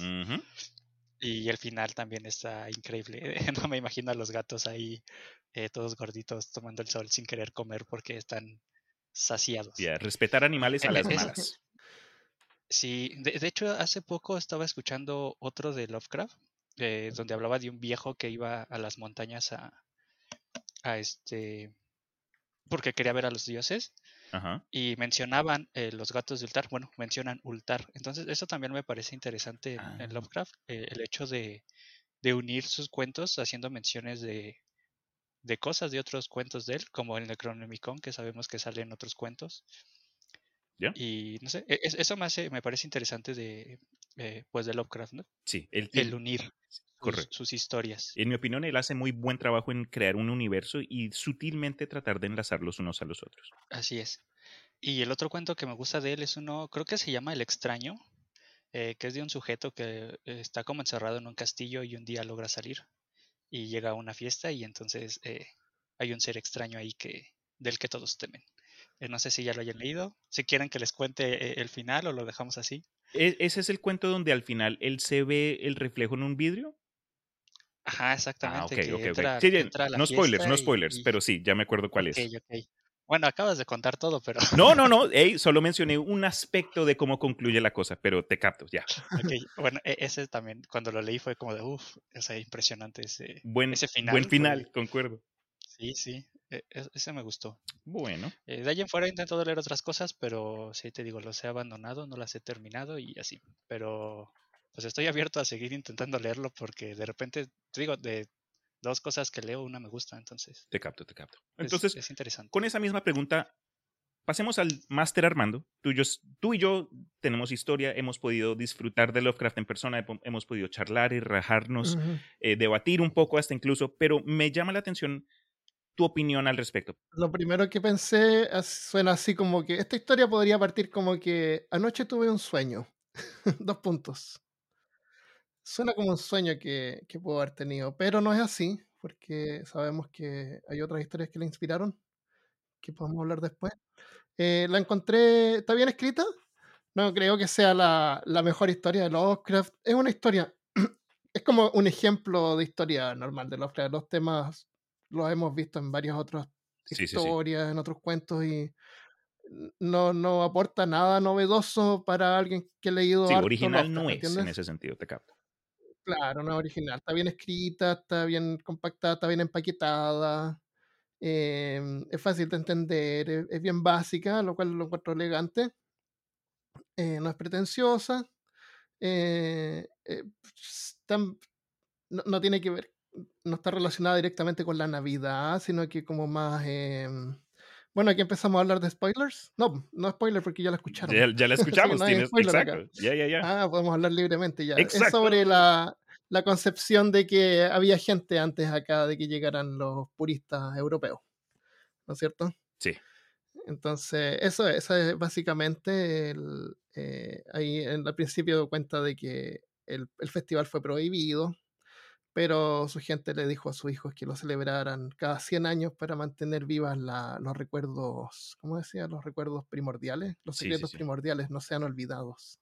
Y el final también está increíble. No me imagino a los gatos ahí eh, todos gorditos tomando el sol sin querer comer porque están saciados. respetar animales a las malas. Sí, de, hecho hace poco estaba escuchando otro de Lovecraft, eh, donde hablaba de un viejo que iba a las montañas a, a este, porque quería ver a los dioses y mencionaban eh, los gatos de Ultar, bueno, mencionan Ultar. Entonces, eso también me parece interesante en, ah. Lovecraft, eh, el hecho de, unir sus cuentos haciendo menciones de, de cosas de otros cuentos de él, como el Necronomicon, que sabemos que salen otros cuentos. Y no sé, e, eso me, hace, me parece interesante de, eh, pues de Lovecraft, ¿no? Sí, el, unir sus, sus, historias. En mi opinión, él hace muy buen trabajo en crear un universo y sutilmente tratar de enlazarlos unos a los otros. Así es. Y el otro cuento que me gusta de él es uno, creo que se llama El extraño, eh, que es de un sujeto que está como encerrado en un castillo y un día logra salir y llega a una fiesta y entonces eh, hay un ser extraño ahí que del que todos temen. Eh, no sé si ya lo hayan leído, si quieren que les cuente el final o lo dejamos así. ¿E-, ¿Ese es el cuento donde al final él se ve el reflejo en un vidrio? Ajá, ah, exactamente. no spoilers, no spoilers, pero sí, ya me acuerdo cuál es. Bueno, acabas de contar todo, pero. No, no, no. solo mencioné un aspecto de cómo concluye la cosa, pero te capto, ya. Bueno, e, ese también, cuando lo leí fue como de, uff, es impresionante ese, buen, ese final. Buen final, concuerdo. Sí, sí. E, ese me gustó. Bueno. Eh, de ahí en fuera he intentado leer otras cosas, pero sí te digo, los he abandonado, no las he terminado y así. Pero pues estoy abierto a seguir intentando leerlo porque de repente, te digo, de dos cosas que leo, una me gusta, entonces. Te capto, te capto. Entonces, es, interesante. Con esa misma pregunta, pasemos al máster Armando. Tú y, yo, tú y yo tenemos historia, hemos podido disfrutar de Lovecraft en persona, hemos podido charlar y rajarnos, eh, debatir un poco hasta incluso, pero me llama la atención tu opinión al respecto. Lo primero que pensé suena así como que esta historia podría partir como que anoche tuve un sueño. Dos puntos. Suena como un sueño que, que puedo haber tenido, pero no es así, porque sabemos que hay otras historias que le inspiraron, que podemos hablar después. Eh, la encontré, ¿está bien escrita? No creo que sea la, la mejor historia de Lovecraft. Es una historia, es como un ejemplo de historia normal de Lovecraft. Los temas los hemos visto en varias otras historias, en otros cuentos y no, no aporta nada novedoso para alguien que ha leído. Sí, original no es en ese sentido, te capto. Claro, no original. Está bien escrita, está bien compactada, está bien empaquetada. Em, es fácil de entender, e, es, bien básica, lo cual lo encuentro elegante. Eh, no es pretenciosa. Eh, eh, no, tiene que ver, no está relacionada directamente con la Navidad, sino que como más em, bueno, aquí empezamos a hablar de spoilers. No, no spoilers porque ya la escucharon. Ya, la escuchamos, exacto. Ya, ya, ya. Ah, podemos hablar libremente ya. Es sobre la, la, concepción de que había gente antes acá de que llegaran los puristas europeos. ¿No es cierto? Sí. Entonces, eso, eso es básicamente el, eh, ahí en, al principio cuenta de que el, el festival fue prohibido pero su gente le dijo a sus hijos que lo celebraran cada 100 años para mantener vivas los recuerdos, ¿cómo decía? Los recuerdos primordiales, los secretos primordiales no sean olvidados.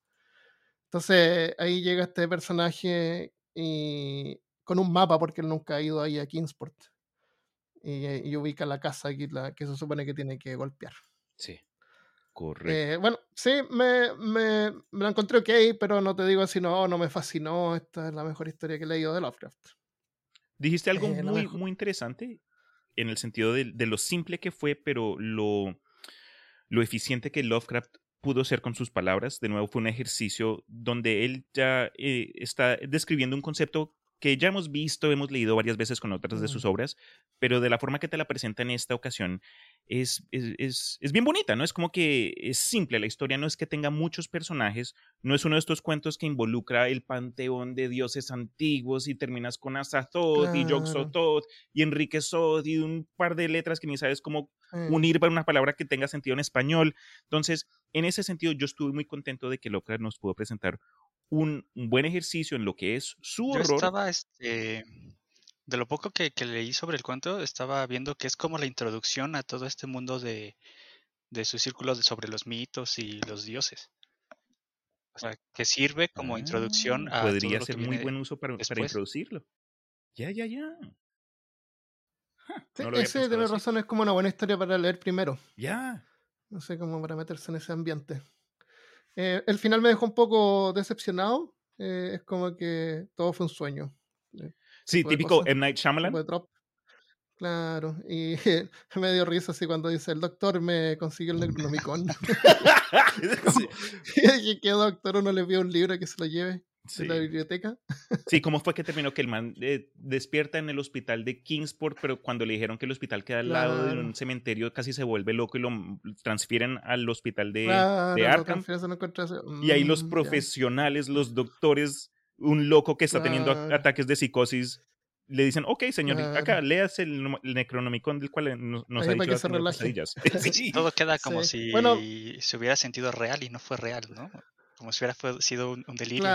Entonces ahí llega este personaje y, con un mapa, porque él nunca ha ido ahí a Kingsport, y, ubica la casa la, que se supone que tiene que golpear. Sí. Correcto. Eh, bueno, sí, me, me, me, la encontré ok, pero no te digo así, no, no me fascinó. Esta es la mejor historia que he leído de Lovecraft. Dijiste algo eh, muy, muy interesante en el sentido de, de, lo simple que fue, pero lo, lo eficiente que Lovecraft pudo ser con sus palabras. De nuevo, fue un ejercicio donde él ya eh, está describiendo un concepto que ya hemos visto, hemos leído varias veces con otras de sus obras, pero de la forma que te la presenta en esta ocasión es, es, es, bien bonita, ¿no? Es como que es simple, la historia no es que tenga muchos personajes, no es uno de estos cuentos que involucra el panteón de dioses antiguos y terminas con Azathoth y yog y Enrique Sod y un par de letras que ni sabes cómo unir para una palabra que tenga sentido en español. Entonces, en ese sentido, yo estuve muy contento de que Lovecraft nos pudo presentar un, buen ejercicio en lo que es su horror. Yo estaba, este, de lo poco que, leí sobre el cuento, estaba viendo que es como la introducción a todo este mundo de, de sus círculos sobre los mitos y los dioses. O sea, que sirve como introducción ah, a. Podría ser muy buen uso para, introducirlo. Ya, ya, ya. ese, de razón, es como una buena historia para leer primero. Ya. No sé, cómo para meterse en ese ambiente. Eh, el final me dejó un poco decepcionado. Eh, es como que todo fue un sueño. Eh, sí, típico M. Night Shyamalan. Claro, y me dio risa así cuando dice, el doctor me consiguió el Necronomicon. ¿Qué doctor uno le pide un libro que se lo lleve? De la biblioteca. Sí, ¿cómo fue que terminó? Que el man eh, despierta en el hospital de Kingsport, pero cuando le dijeron que el hospital queda al lado de un cementerio, casi se vuelve loco y lo transfieren al hospital de, de Arkham. y ahí los mm, profesionales, los doctores, un loco que está teniendo ataques de psicosis, le dicen, ok, señor, acá leas el, Necronomicon del cual nos, ha dicho. Todo queda como si se hubiera sentido real y no fue real, ¿no? Como si hubiera sido un, delirio.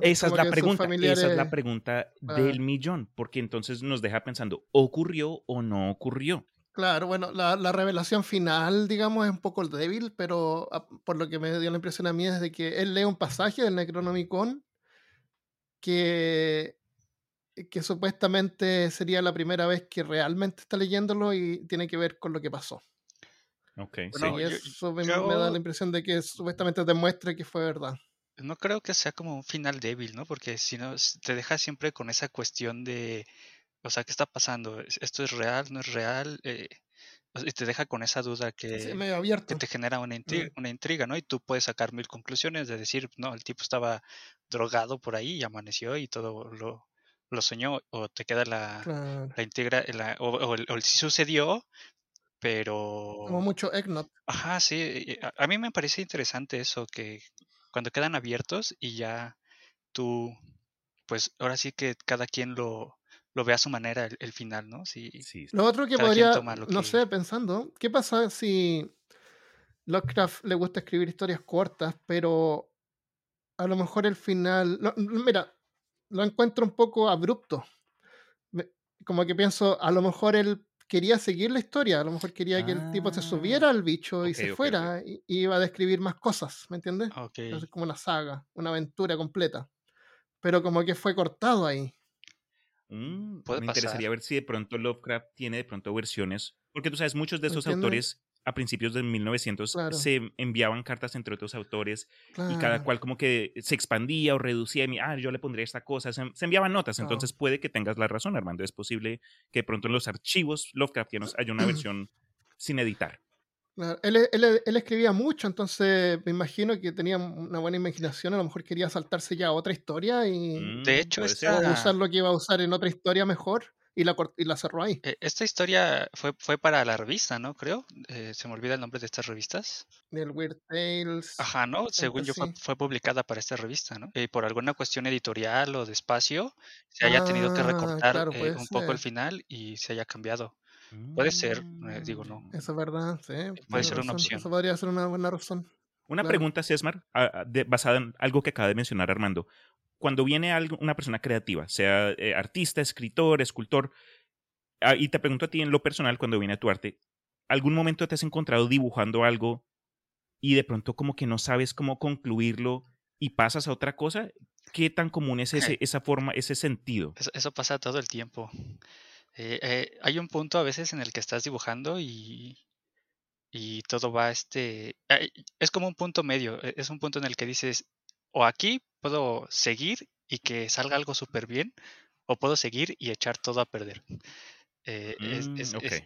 esa, es la pregunta, esa es la pregunta del millón, porque entonces nos deja pensando, ¿ocurrió o no ocurrió? Claro, bueno, la, revelación final, digamos, es un poco débil, pero ah, por lo que me dio la impresión a mí es de que él lee un pasaje del Necronomicon que, que supuestamente sería la primera vez que realmente está leyéndolo y tiene que ver con lo que pasó. Ok, sí. eso me, da la impresión de que supuestamente demuestre que fue verdad. No creo que sea como un final débil, ¿no? Porque si no, te deja siempre con esa cuestión de, o sea, ¿qué está pasando? ¿Esto es real? ¿No es real? Eh, y te deja con esa duda que, que te genera una intriga, una intriga, ¿no? Y tú puedes sacar mil conclusiones de decir, no, el tipo estaba drogado por ahí y amaneció y todo lo, lo soñó, o te queda la, la intriga, o, o, o, si sucedió, pero... Como mucho Egnot. Ajá, sí. A, mí me parece interesante eso, que cuando quedan abiertos y ya tú, pues ahora sí que cada quien lo, lo ve a su manera el, final, ¿no? Sí, sí. Lo otro que podría, no sé, pensando, ¿qué pasa si Lovecraft le gusta escribir historias cortas, pero a lo mejor el final, mira, lo encuentro un poco abrupto. Como que pienso, a lo mejor él quería seguir la historia, a lo mejor quería que el tipo se subiera ah, al bicho y se fuera y, iba a describir más cosas, ¿me entiendes? Entonces como una saga, una aventura completa. Pero como que fue cortado ahí. Mm, me interesaría ver si de pronto Lovecraft tiene de pronto versiones, porque tú sabes, muchos de esos autores a principios de 1900 se enviaban cartas entre otros autores y cada cual como que se expandía o reducía. Y, ah, yo le pondría esta cosa. Se, enviaban notas. Entonces puede que tengas la razón, Armando. Es posible que pronto en los archivos Lovecraftianos haya una versión sin editar. Él, él, él, escribía mucho, entonces me imagino que tenía una buena imaginación. A lo mejor quería saltarse ya a otra historia y. Mm, de hecho, usar lo que iba a usar en otra historia mejor y la, y la cerró ahí. E, esta historia fue, fue para la revista, ¿no? Creo. Eh, se me olvida el nombre de estas revistas. Del Weird Tales. Ajá, ¿no? Según yo fue, publicada para esta revista, ¿no? Y por alguna cuestión editorial o de espacio se haya tenido que ah, recortar eh, un poco el final y se haya cambiado. Puede ser, eh, digo, no. Mm. Eso es verdad, sí. Puede ser una opción. Eso podría ser una buena razón. Una pregunta, Sesmar, basada en algo que acaba de mencionar Armando cuando viene una persona creativa, sea eh, artista, escritor, escultor, ah, y te pregunto a ti en lo personal, cuando viene a tu arte, ¿algún momento te has encontrado dibujando algo y de pronto como que no sabes cómo concluirlo y pasas a otra cosa? ¿Qué tan común es ese, esa forma, ese sentido? Eso, pasa todo el tiempo. Eh, eh, hay un punto a veces en el que estás dibujando y, y todo va este es como un punto medio e, es un punto en el que dices o aquí puedo seguir y que salga algo súper bien, o puedo seguir y echar todo a perder. Eh, mm,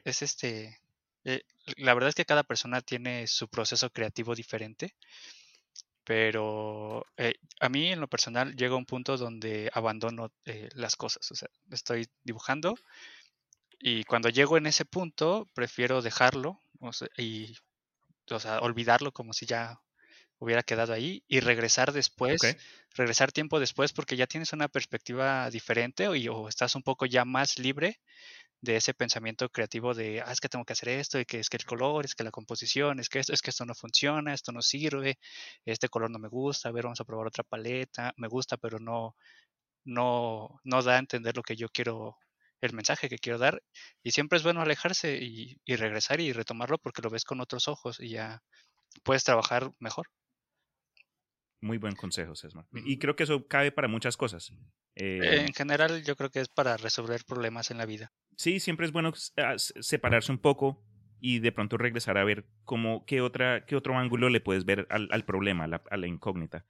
es, este. Eh, la verdad es que cada persona tiene su proceso creativo diferente, pero eh, a mí en lo personal llega un punto donde abandono las cosas. O sea, estoy dibujando y cuando llego en ese punto prefiero dejarlo y o sea, olvidarlo como si ya hubiera quedado ahí y regresar después, regresar tiempo después porque ya tienes una perspectiva diferente o, o, estás un poco ya más libre de ese pensamiento creativo de, ah, es que tengo que hacer esto, y que es que el color, es que la composición, es que esto, es que esto no funciona, esto no sirve, este color no me gusta, a ver, vamos a probar otra paleta, me gusta, pero no, no, no da a entender lo que yo quiero, el mensaje que quiero dar. Y siempre es bueno alejarse y, y regresar y retomarlo porque lo ves con otros ojos y ya puedes trabajar mejor. Muy buen consejo, Sesma. Y creo que eso cabe para muchas cosas. Eh, en general, yo creo que es para resolver problemas en la vida. Sí, siempre es bueno ah, separarse un poco y de pronto regresar a ver cómo, qué, otra, qué otro ángulo le puedes ver al, al problema, a la, incógnita.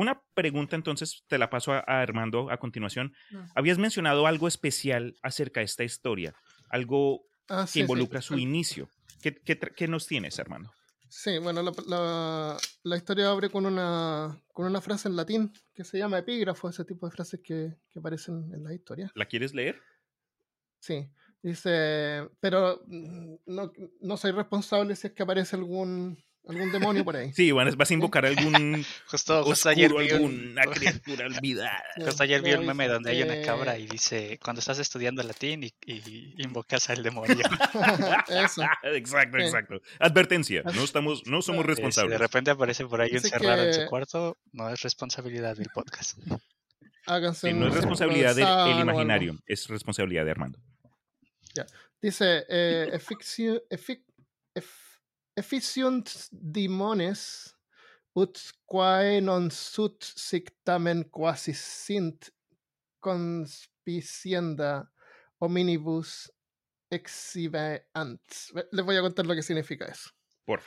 Una pregunta entonces, te la paso a, Armando a continuación. Habías mencionado algo especial acerca de esta historia, algo ah, que involucra su inicio. ¿Qué, qué, ¿Qué, nos tienes, Armando? Sí, bueno, la, la, historia abre con una, con una frase en latín que se llama epígrafo, ese tipo de frases que, que aparecen en la historia. ¿La quieres leer? Sí, dice, pero mm, no, no soy responsable si es que aparece algún algún demonio por ahí. Sí, bueno, vas a invocar algún justo, justo ayer vi alguna criatura olvidada. Justo ayer vi un meme donde hay una cabra y dice, cuando estás estudiando latín y, invocas al demonio. Eso. Exacto, exacto. Advertencia, no estamos, no somos responsables. Si de repente aparece por ahí encerrado en su cuarto, no es responsabilidad del podcast. Háganse no es responsabilidad del imaginario, es responsabilidad de Armando. Ya. Dice, eh, efficient dimones ut quae non sut sictamen quasi sint conspicienda hominibus exhibeant. Les voy a contar lo que significa eso. Por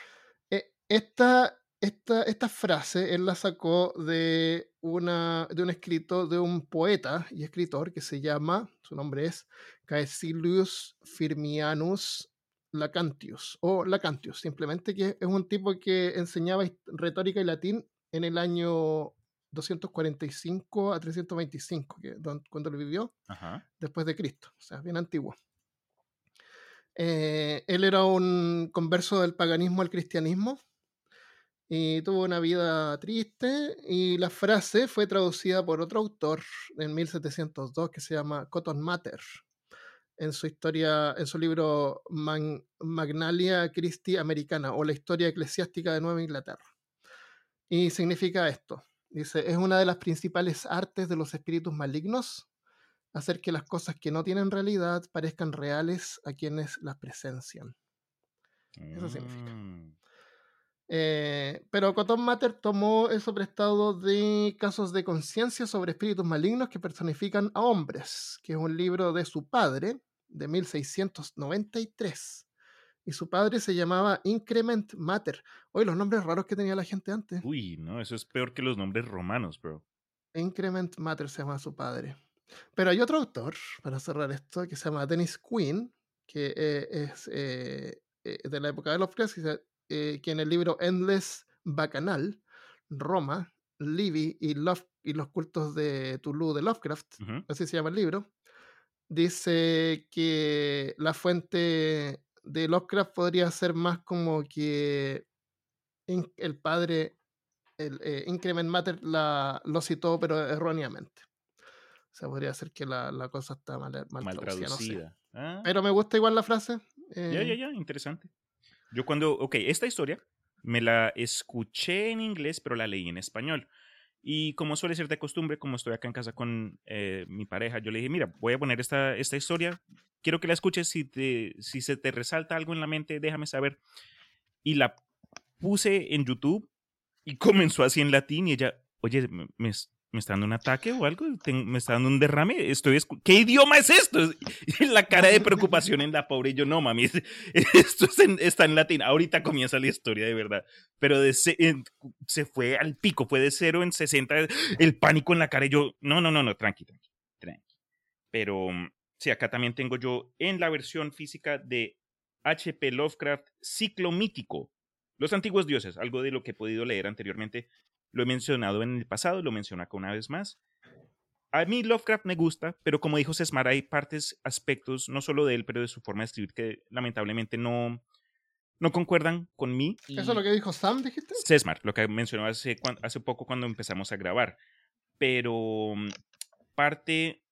eh, esta, esta, esta, frase él la sacó de, una, de un escrito de un poeta y escritor que se llama, su nombre es Caecilius Firmianus Lacantius, o Lacantius, simplemente que es un tipo que enseñaba retórica y latín en el año 245 a 325, que, cuando lo vivió, después de Cristo, o sea, bien antiguo. Eh, él era un converso del paganismo al cristianismo y tuvo una vida triste y la frase fue traducida por otro autor en 1702 que se llama Cotton Mather en su historia, en su libro Magnalia Christi Americana o la historia eclesiástica de Nueva Inglaterra. Y significa esto. Dice, es una de las principales artes de los espíritus malignos hacer que las cosas que no tienen realidad parezcan reales a quienes las presencian. Eso significa. Mm. Eh, pero Cotton Matter tomó eso prestado de casos de conciencia sobre espíritus malignos que personifican a hombres, que es un libro de su padre, de 1693. Y su padre se llamaba Increment Matter. Oye, los nombres raros que tenía la gente antes. Uy, no, eso es peor que los nombres romanos, bro. Increment Matter se llama su padre. Pero hay otro autor, para cerrar esto, que se llama Dennis Quinn, que eh, es eh, de la época de Lovecraft, eh, que en el libro Endless Bacanal, Roma, Livy y, Love, y los cultos de Tulu de Lovecraft, así se llama el libro, dice que la fuente de Lovecraft podría ser más como que el padre, el eh, Increment Matter, la, lo citó, pero erróneamente. O sea, podría ser que la, la cosa está mal, mal, traducida. Ah. Pero me gusta igual la frase. ya, ya, eh. ya, interesante. Yo cuando, ok, esta historia me la escuché en inglés, pero la leí en español. Y como suele ser de costumbre, como estoy acá en casa con eh, mi pareja, yo le dije, mira, voy a poner esta, esta historia, quiero que la escuches, si, te, si se te resalta algo en la mente, déjame saber. Y la puse en YouTube y comenzó así en latín y ella, oye, me, ¿me está dando un ataque o algo? ¿Me está dando un derrame? Estoy ¿Qué idioma es esto? La cara de preocupación en la pobre y yo, no, mami, esto está en latín. Ahorita comienza la historia de verdad. Pero de se, fue al pico, fue de cero en 60, el pánico en la cara y yo, no, no, no, no, tranqui, tranqui, tranqui. Pero sí, acá también tengo yo en la versión física de H.P. Lovecraft, Ciclo Mítico. Los antiguos dioses, algo de lo que he podido leer anteriormente lo he mencionado en el pasado, lo menciono acá una vez más. A mí Lovecraft me gusta, pero como dijo Sesmar, hay partes, aspectos, no solo de él, pero de su forma de escribir que lamentablemente no, no concuerdan con mí. ¿Eso es lo que dijo Sam, dijiste? Sesmar, lo que mencionó hace, hace poco cuando empezamos a grabar. Pero mm, parte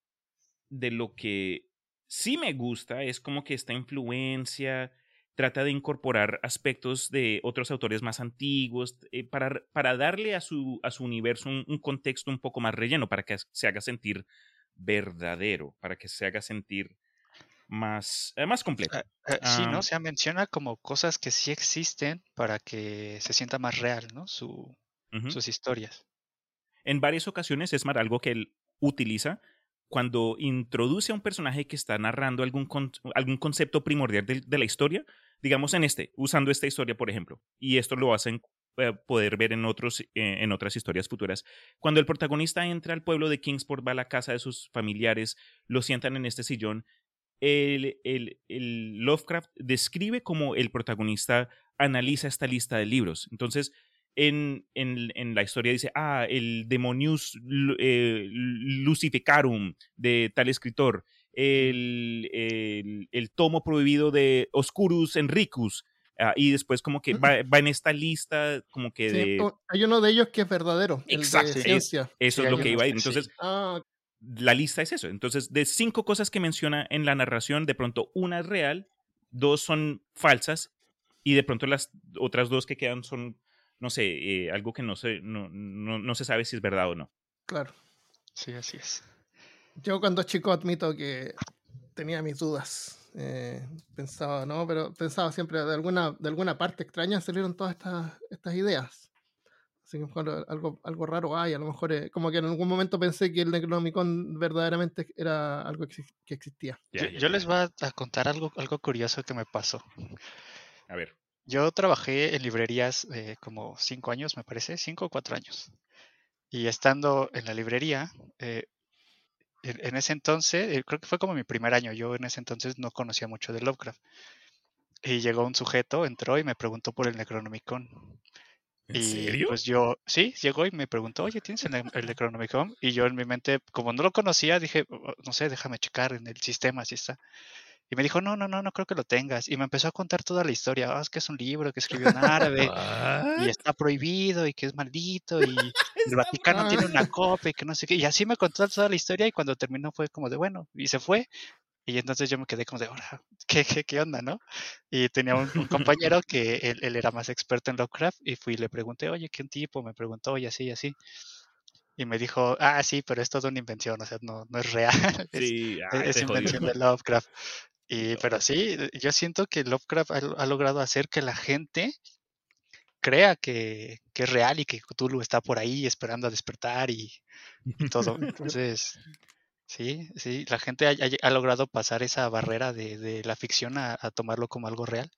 de lo que sí me gusta es como que esta influencia trata de incorporar aspectos de otros autores más antiguos eh, para, para, darle a su, a su universo un, contexto un poco más relleno, para que se haga sentir verdadero, para que se haga sentir más, eh, más completo. Ah, eh, sí, ¿no? Se menciona como cosas que sí existen para que se sienta más real, ¿no? Su, Sus historias. En varias ocasiones es más algo que él utiliza cuando introduce a un personaje que está narrando algún, algún concepto primordial de, la historia, digamos en este, usando esta historia, por ejemplo, y esto lo hacen eh, poder ver en, otros, eh, en otras historias futuras. Cuando el protagonista entra al pueblo de Kingsport, va a la casa de sus familiares, lo sientan en este sillón, el, el, el Lovecraft describe cómo el protagonista analiza esta lista de libros. Entonces, en, en, la historia dice, ah, el Demonius eh, Lucificarum de tal escritor, el, el, tomo prohibido de Oscurus Enricus, ah, y después como que va, en esta lista como que de... Hay uno de ellos que es verdadero. Exacto, eso es lo que iba a ir. Entonces, ah, la lista es eso. Entonces, de cinco cosas que menciona en la narración, de pronto una es real, dos son falsas y de pronto las otras dos que quedan son, no sé, eh, algo que no se, no, no, se sabe si es verdad o no. Claro. Sí, así es. Yo cuando chico admito que tenía mis dudas. Eh, pensaba, ¿no? Pero pensaba siempre, de alguna, de alguna parte extraña salieron todas estas, estas ideas. Así que algo, algo raro hay, a lo mejor eh, como que en algún momento pensé que el Necronomicon verdaderamente era algo que, existía. yo, les voy a contar algo, algo curioso que me pasó. A ver. Yo trabajé en librerías eh, como cinco años, me parece, cinco o cuatro años. Y estando en la librería, eh, en, ese entonces, creo que fue como mi primer año, yo en ese entonces no conocía mucho de Lovecraft. Y llegó un sujeto, entró y me preguntó por el Necronomicon. ¿En y serio? pues yo, sí, llegó y me preguntó, oye, ¿tienes el, el Necronomicon? Y yo en mi mente, como no lo conocía, dije, oh, no sé, déjame checar en el sistema si está. Y me dijo, no, no, no, no creo que lo tengas. Y me empezó a contar toda la historia. Ah, es que es un libro que escribió en árabe y está prohibido y que es maldito y el Vaticano tiene una copia y que no sé qué. Y así me contó toda la historia y cuando terminó fue como de, bueno, y se fue. Y entonces yo me quedé como de, ahora, ¿qué, qué, qué onda, no? Y tenía un, compañero que él, él, era más experto en Lovecraft y fui y le pregunté, oye, ¿qué tipo? Me preguntó, y así, y así. Y me dijo, ah, sí, pero es todo una invención, o sea, no, no es real. Sí, es, es invención de Lovecraft. Y, pero sí, yo siento que Lovecraft ha, logrado hacer que la gente crea que, que, es real y que Cthulhu está por ahí esperando a despertar y, todo. Entonces, Sí, sí, la gente ha, logrado pasar esa barrera de, la ficción a, tomarlo como algo real.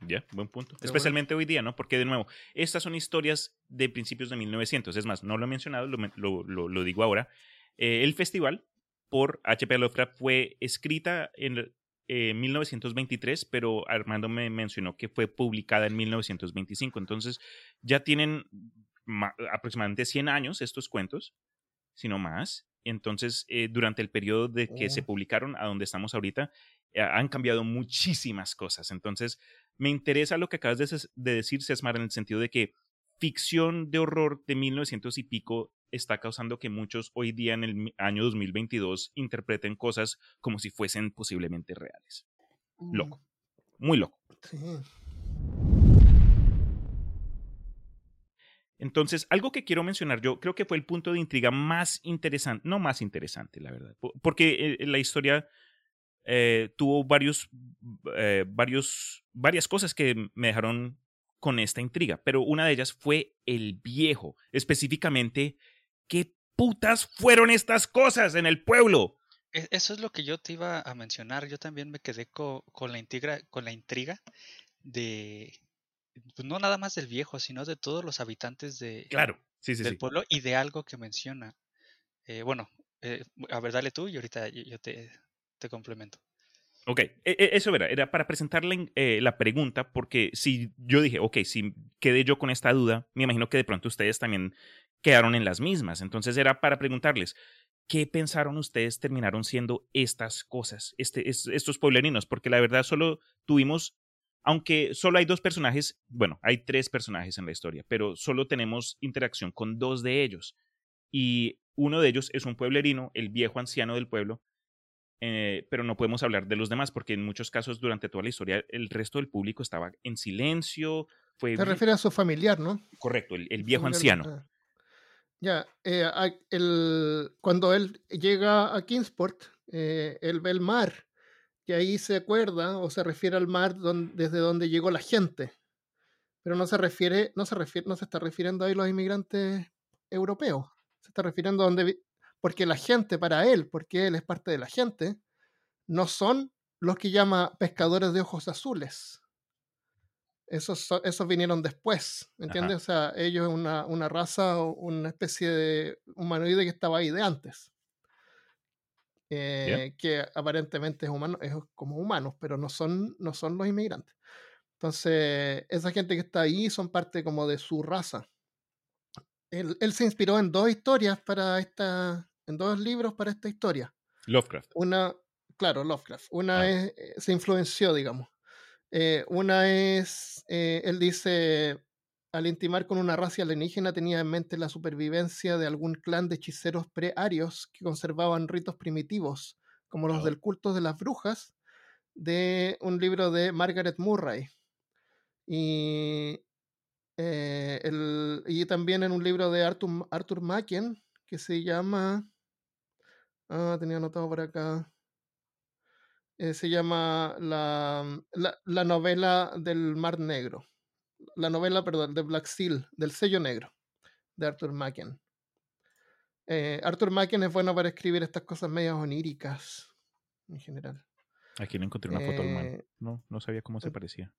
Ya, buen punto. Especialmente hoy día, ¿no? Porque de nuevo, estas son historias de principios de 1900. Es más, no lo he mencionado, lo, digo ahora. Eh, el festival por H.P. Lovecraft fue escrita en 1923, pero Armando me mencionó que fue publicada en 1925. Entonces, ya tienen aproximadamente 100 años estos cuentos, si no más. Entonces, eh, durante el periodo de que se oh. publicaron a donde estamos ahorita, eh, han cambiado muchísimas cosas. Entonces, me interesa lo que acabas de, decir, Cesmar, en el sentido de que ficción de horror de 1900 y pico está causando que muchos hoy día en el año 2022 interpreten cosas como si fuesen posiblemente reales. Loco. Mm. Muy loco. Entonces, algo que quiero mencionar, yo creo que fue el punto de intriga más interesante, no más interesante, la verdad, porque eh, la historia eh, tuvo varios, eh, varios, varias cosas que me dejaron con esta intriga, pero una de ellas fue el viejo, específicamente, ¿qué putas fueron estas cosas en el pueblo? E, eso es lo que yo te iba a mencionar, yo también me quedé con, la, intriga, con la intriga de, pues no nada más del viejo, sino de todos los habitantes de, claro, sí, del pueblo y de algo que menciona. Eh, bueno, eh, a ver, dale tú y ahorita yo te, te complemento. Ok, e, e, eso era, era para presentarle eh, la pregunta, porque si yo dije, ok, si quedé yo con esta duda, me imagino que de pronto ustedes también quedaron en las mismas. Entonces era para preguntarles, ¿qué pensaron ustedes terminaron siendo estas cosas, este, estos pueblerinos? Porque la verdad solo tuvimos aunque solo hay dos personajes, bueno, hay tres personajes en la historia, pero solo tenemos interacción con dos de ellos. Y uno de ellos es un pueblerino, el viejo anciano del pueblo, eh, pero no podemos hablar de los demás porque en muchos casos durante toda la historia el resto del público estaba en silencio. Fue Se refiere a su familiar, ¿no? Correcto, el, viejo anciano. Ya, eh, el, cuando él llega a Kingsport, eh, él ve el mar que ahí se acuerda o se refiere al mar desde donde llegó la gente. Pero no se refiere, no se refiere, no se está refiriendo ahí los inmigrantes europeos. Se está refiriendo a donde porque la gente para él, porque él es parte de la gente, no son los que llama pescadores de ojos azules. Esos, esos vinieron después, ¿entiendes? O sea, ellos una, una raza o una especie de humanoide que estaba ahí de antes. Eh, que aparentemente es, humano, es como humanos, pero no son, no son los inmigrantes. Entonces, esa gente que está ahí son parte como de su raza. Él, él se inspiró en dos historias para esta, en dos libros para esta historia. Lovecraft. Una, claro, Lovecraft. Una ah. es, eh, se influenció, digamos. Eh, una es, eh, él dice, al intimar con una raza alienígena tenía en mente la supervivencia de algún clan de hechiceros pre-arios que conservaban ritos primitivos, como los del culto de las brujas, de un libro de Margaret Murray. Y, y también en un libro de Arthur, Arthur Macken que se llama Ah, tenía anotado por acá. Eh, se llama la, mm, la, novela del Mar Negro. La novela, perdón, de Black Seal, del sello negro, de Arthur Macken. Eh, Arthur Macken es bueno para escribir estas cosas medias oníricas, en general. Aquí no encontré una foto del man. Eh, no, no sabía cómo se parecía.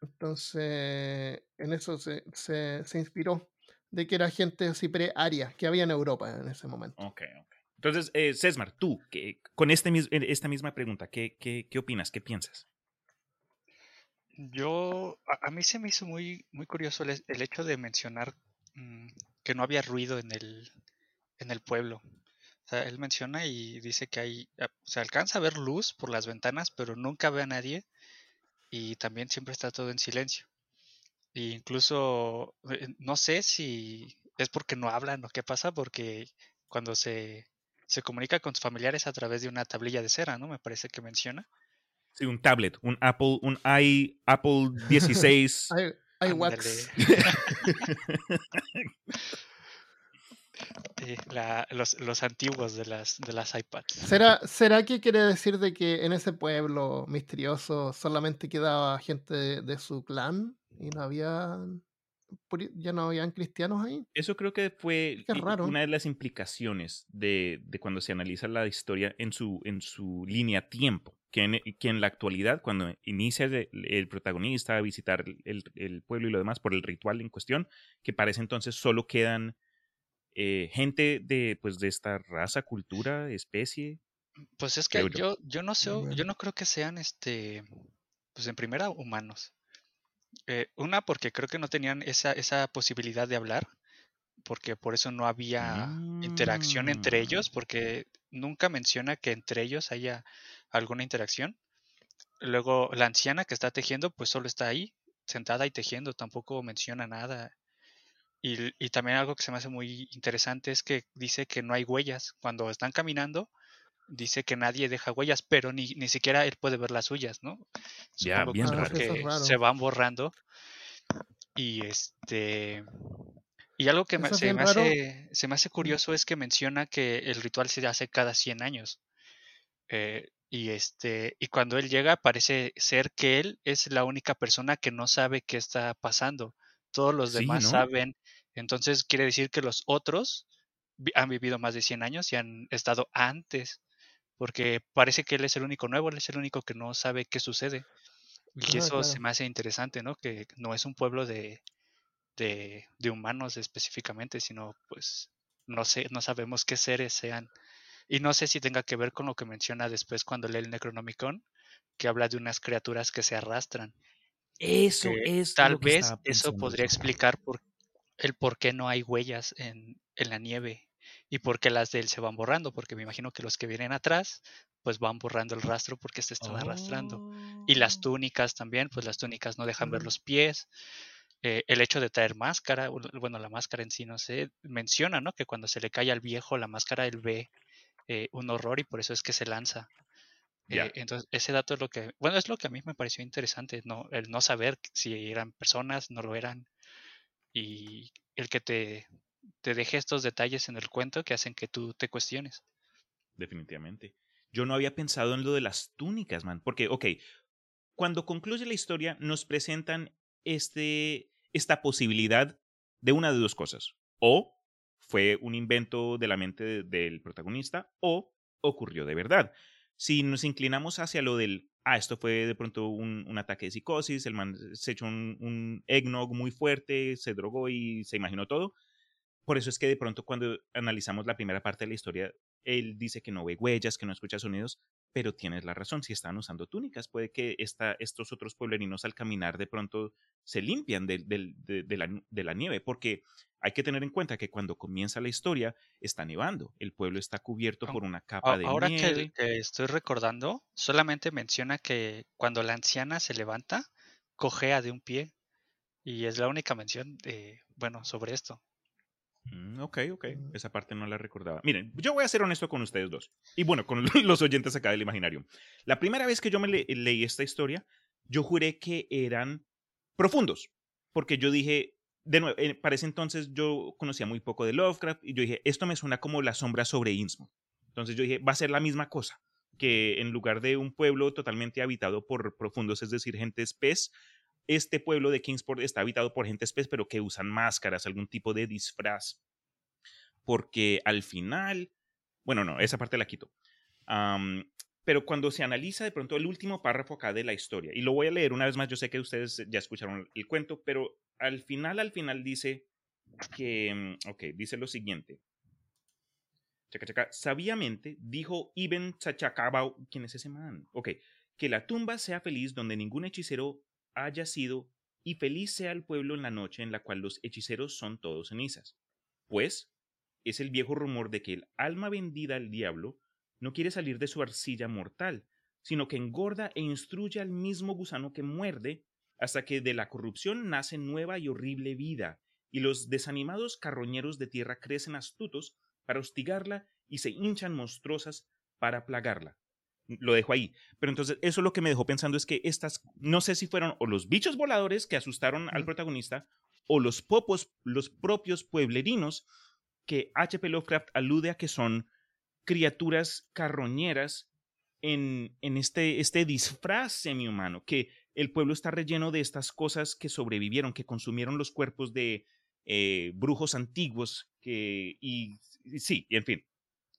Entonces, en eso se, se, se inspiró, de que era gente así pre-aria, que había en Europa en ese momento. Ok, ok. Entonces, eh, Sesmar, tú, que, con este, esta misma pregunta, ¿qué, qué, qué opinas? ¿Qué piensas? Yo, a, mí se me hizo muy, muy curioso el, hecho de mencionar mm, que no había ruido en el, en el pueblo. O sea, él menciona y dice que hay, se alcanza a ver luz por las ventanas, pero nunca ve a nadie y también siempre está todo en silencio. E incluso, eh, no sé si es porque no hablan o qué pasa, porque cuando se se comunica con sus familiares a través de una tablilla de cera, ¿no? Me parece que menciona. Sí, un tablet, un Apple, un i, Apple 16. iWatch. los, los, antiguos de las, de las iPads. ¿Será, ¿Será que quiere decir de que en ese pueblo misterioso solamente quedaba gente de, de su clan y no había ya no habían cristianos ahí. Eso creo que fue una de las implicaciones de, cuando se analiza la historia en su, en su línea tiempo. Que en, que en la actualidad, cuando inicia el, protagonista a visitar el, pueblo y lo demás por el ritual en cuestión, que parece entonces solo quedan eh, gente de, pues, de esta raza, cultura, especie. Pues es que yo, yo no sé, yo no creo que sean este, pues en primera humanos. Eh, una, porque creo que no tenían esa, esa posibilidad de hablar, porque por eso no había interacción entre ellos, mm. porque nunca menciona que entre ellos haya alguna interacción. Luego, la anciana que está tejiendo, pues solo está ahí, sentada y tejiendo, tampoco menciona nada. Y, y, también algo que se me hace muy interesante es que dice que no hay huellas. Cuando están caminando, dice que nadie deja huellas, pero ni, ni siquiera él puede ver las suyas, ¿no? Ya, bien Que se van borrando. Y este. Y algo que se, me hace, se me hace curioso es que menciona que el ritual se hace cada 100 años. Eh, y este y cuando él llega parece ser que él es la única persona que no sabe qué está pasando. Todos los demás saben. Entonces quiere decir que los otros han vivido más de 100 años y han estado antes porque parece que él es el único nuevo, él es el único que no sabe qué sucede. Y eso se me hace interesante, ¿no? Que no es un pueblo de, de, humanos específicamente, sino pues no sé, no sabemos qué seres sean. Y no sé si tenga que ver con lo que menciona después cuando lee el Necronomicon, que habla de unas criaturas que se arrastran. Eso es. Tal vez eso podría explicar por, el por qué no hay huellas en, en la nieve y porque las de él se van borrando, porque me imagino que los que vienen atrás pues van borrando el rastro porque se están arrastrando. Y las oh. túnicas también, pues las túnicas no dejan ver los pies. Eh, el hecho de traer máscara, bueno, la máscara en sí, no sé, menciona, ¿no? Que cuando se le cae al viejo la máscara, él ve eh, un horror y por eso es que se lanza. Eh, entonces, ese dato es lo que, bueno, es lo que a mí me pareció interesante, ¿no? El no saber si eran personas, no lo eran, y el que te, te deje estos detalles en el cuento que hacen que tú te cuestiones. Definitivamente. Yo no había pensado en lo de las túnicas, man. Porque, ok, cuando concluye la historia nos presentan este, esta posibilidad de una de dos cosas. O fue un invento de la mente del protagonista o ocurrió de verdad. Si nos inclinamos hacia lo del, ah, esto fue de pronto un, ataque de psicosis, el man se echó un, un eggnog muy fuerte, se drogó y se imaginó todo, por eso es que de pronto cuando analizamos la primera parte de la historia, él dice que no ve huellas, que no escucha sonidos, pero tienes la razón, si están usando túnicas, puede que esta, estos otros pueblerinos al caminar de pronto se limpian de, la, nieve, porque hay que tener en cuenta que cuando comienza la historia está nevando, el pueblo está cubierto por una capa de ahora nieve. Ahora que, estoy recordando, solamente menciona que cuando la anciana se levanta, cojea de un pie, y es la única mención, de, bueno, sobre esto. Mm, ok, ok. Esa parte no la recordaba. Miren, yo voy a ser honesto con ustedes dos. Y bueno, con los oyentes acá del imaginario. La primera vez que yo me leí esta historia, yo juré que eran profundos. Porque yo dije, de nuevo, para ese entonces yo conocía muy poco de Lovecraft y yo dije, esto me suena como la sombra sobre Innsmouth. Entonces yo dije, va a ser la misma cosa, que en lugar de un pueblo totalmente habitado por profundos, es decir, gente pez, este pueblo de Kingsport está habitado por gente especie, pero que usan máscaras, algún tipo de disfraz. Porque al final, bueno, no, esa parte la quito. pero cuando se analiza de pronto el último párrafo acá de la historia, y lo voy a leer una vez más, yo sé que ustedes ya escucharon el cuento, pero al final, al final dice que, mm, ok, dice lo siguiente. Chaca, chaca, sabiamente dijo Ibn Chachacabau, ¿quién es ese man? Ok, que la tumba sea feliz donde ningún hechicero haya sido, y feliz sea el pueblo en la noche en la cual los hechiceros son todos cenizas. Pues es el viejo rumor de que el alma vendida al diablo no quiere salir de su arcilla mortal, sino que engorda e instruye al mismo gusano que muerde, hasta que de la corrupción nace nueva y horrible vida, y los desanimados carroñeros de tierra crecen astutos para hostigarla y se hinchan monstruosas para plagarla lo dejo ahí. Pero entonces eso lo que me dejó pensando es que estas, no sé si fueron o los bichos voladores que asustaron al protagonista o los popos, los propios pueblerinos que H.P. Lovecraft alude a que son criaturas carroñeras en, en este, este disfraz semi-humano, que el pueblo está relleno de estas cosas que sobrevivieron, que consumieron los cuerpos de eh, brujos antiguos, que, y, y sí, y en fin,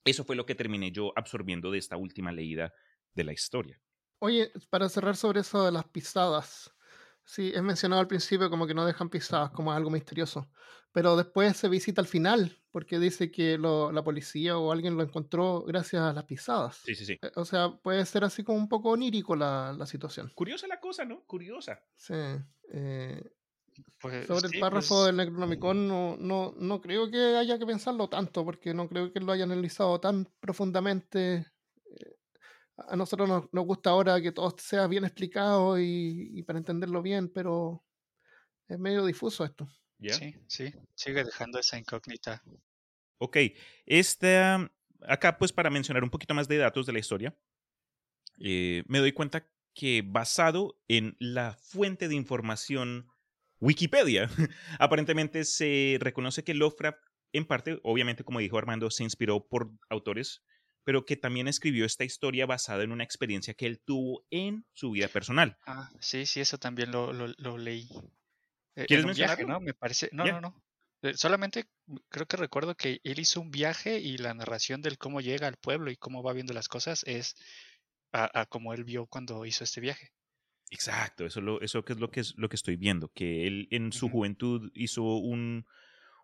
eso fue lo que terminé yo absorbiendo de esta última leída de la historia. Oye, para cerrar sobre eso de las pisadas, sí, es mencionado al principio como que no dejan pisadas, como algo misterioso, pero después se visita al final, porque dice que la policía o alguien lo encontró gracias a las pisadas. Sí, sí, sí. Eh, o sea, puede ser así como un poco onírico la, la situación. Curiosa la cosa, ¿no? Curiosa. Sí. Eh, pues, Sobre el párrafo pues del Necronomicon no, no, no creo que haya que pensarlo tanto, porque no creo que lo hayan analizado tan profundamente. Eh, a nosotros nos, nos gusta ahora que todo sea bien explicado y, para entenderlo bien, pero es medio difuso esto. Sí, sí, sigue dejando esa incógnita. Ok, este, acá pues para mencionar un poquito más de datos de la historia, eh, me doy cuenta que basado en la fuente de información Wikipedia. Aparentemente se reconoce que Lovecraft, en parte, obviamente, como dijo Armando, se inspiró por autores, pero que también escribió esta historia basada en una experiencia que él tuvo en su vida personal. Ah, sí, sí, eso también lo, lo, leí. Eh, ¿Quieres mencionarlo? ¿no? Me parece. No, no, no. Eh, solamente creo que recuerdo que él hizo un viaje y la narración del cómo llega al pueblo y cómo va viendo las cosas es a, a como él vio cuando hizo este viaje. Exacto, eso, lo, eso que es lo que es lo que estoy viendo, que él en su juventud hizo un,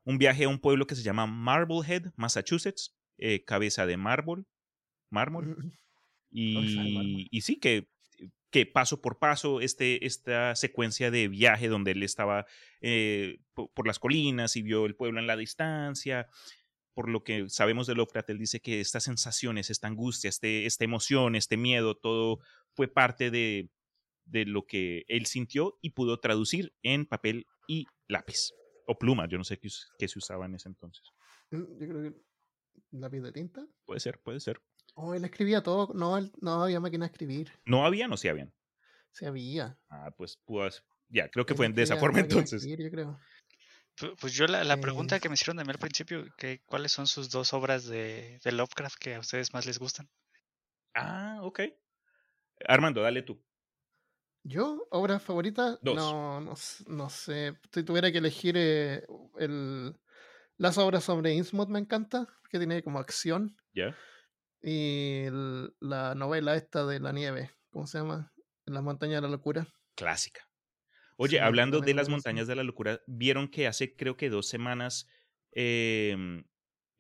un, viaje a un pueblo que se llama Marblehead, Massachusetts, eh, cabeza de mármol, mármol. Y, y, sí, que, que paso por paso, este, esta secuencia de viaje donde él estaba eh, por, las colinas y vio el pueblo en la distancia, por lo que sabemos de Lovecraft, él dice que estas sensaciones, esta angustia, este, esta emoción, este miedo, todo fue parte de, de lo que él sintió y pudo traducir en papel y lápiz. O pluma, yo no sé qué, se usaba en ese entonces. Mm, yo creo que lápiz de tinta. Puede ser, puede ser. Oh, él escribía todo, no, no había máquina de escribir. ¿No había no sí habían? Sí había. Ah, pues, pues ya, creo que fue de esa forma entonces. yo creo. Pues yo la, la pregunta que me hicieron de mí al principio, que ¿cuáles son sus dos obras de, de Lovecraft que a ustedes más les gustan? Ah, ok. Armando, dale tú. Yo, obra favorita, no, no, no, sé. Si tuviera que elegir eh, el, las obras sobre Innsmouth, me encanta, que tiene como acción. Ya. Y la novela esta de la nieve, ¿cómo se llama? Las montañas de la locura. Clásica. Oye, hablando de las montañas de la locura, vieron que hace creo que dos semanas em,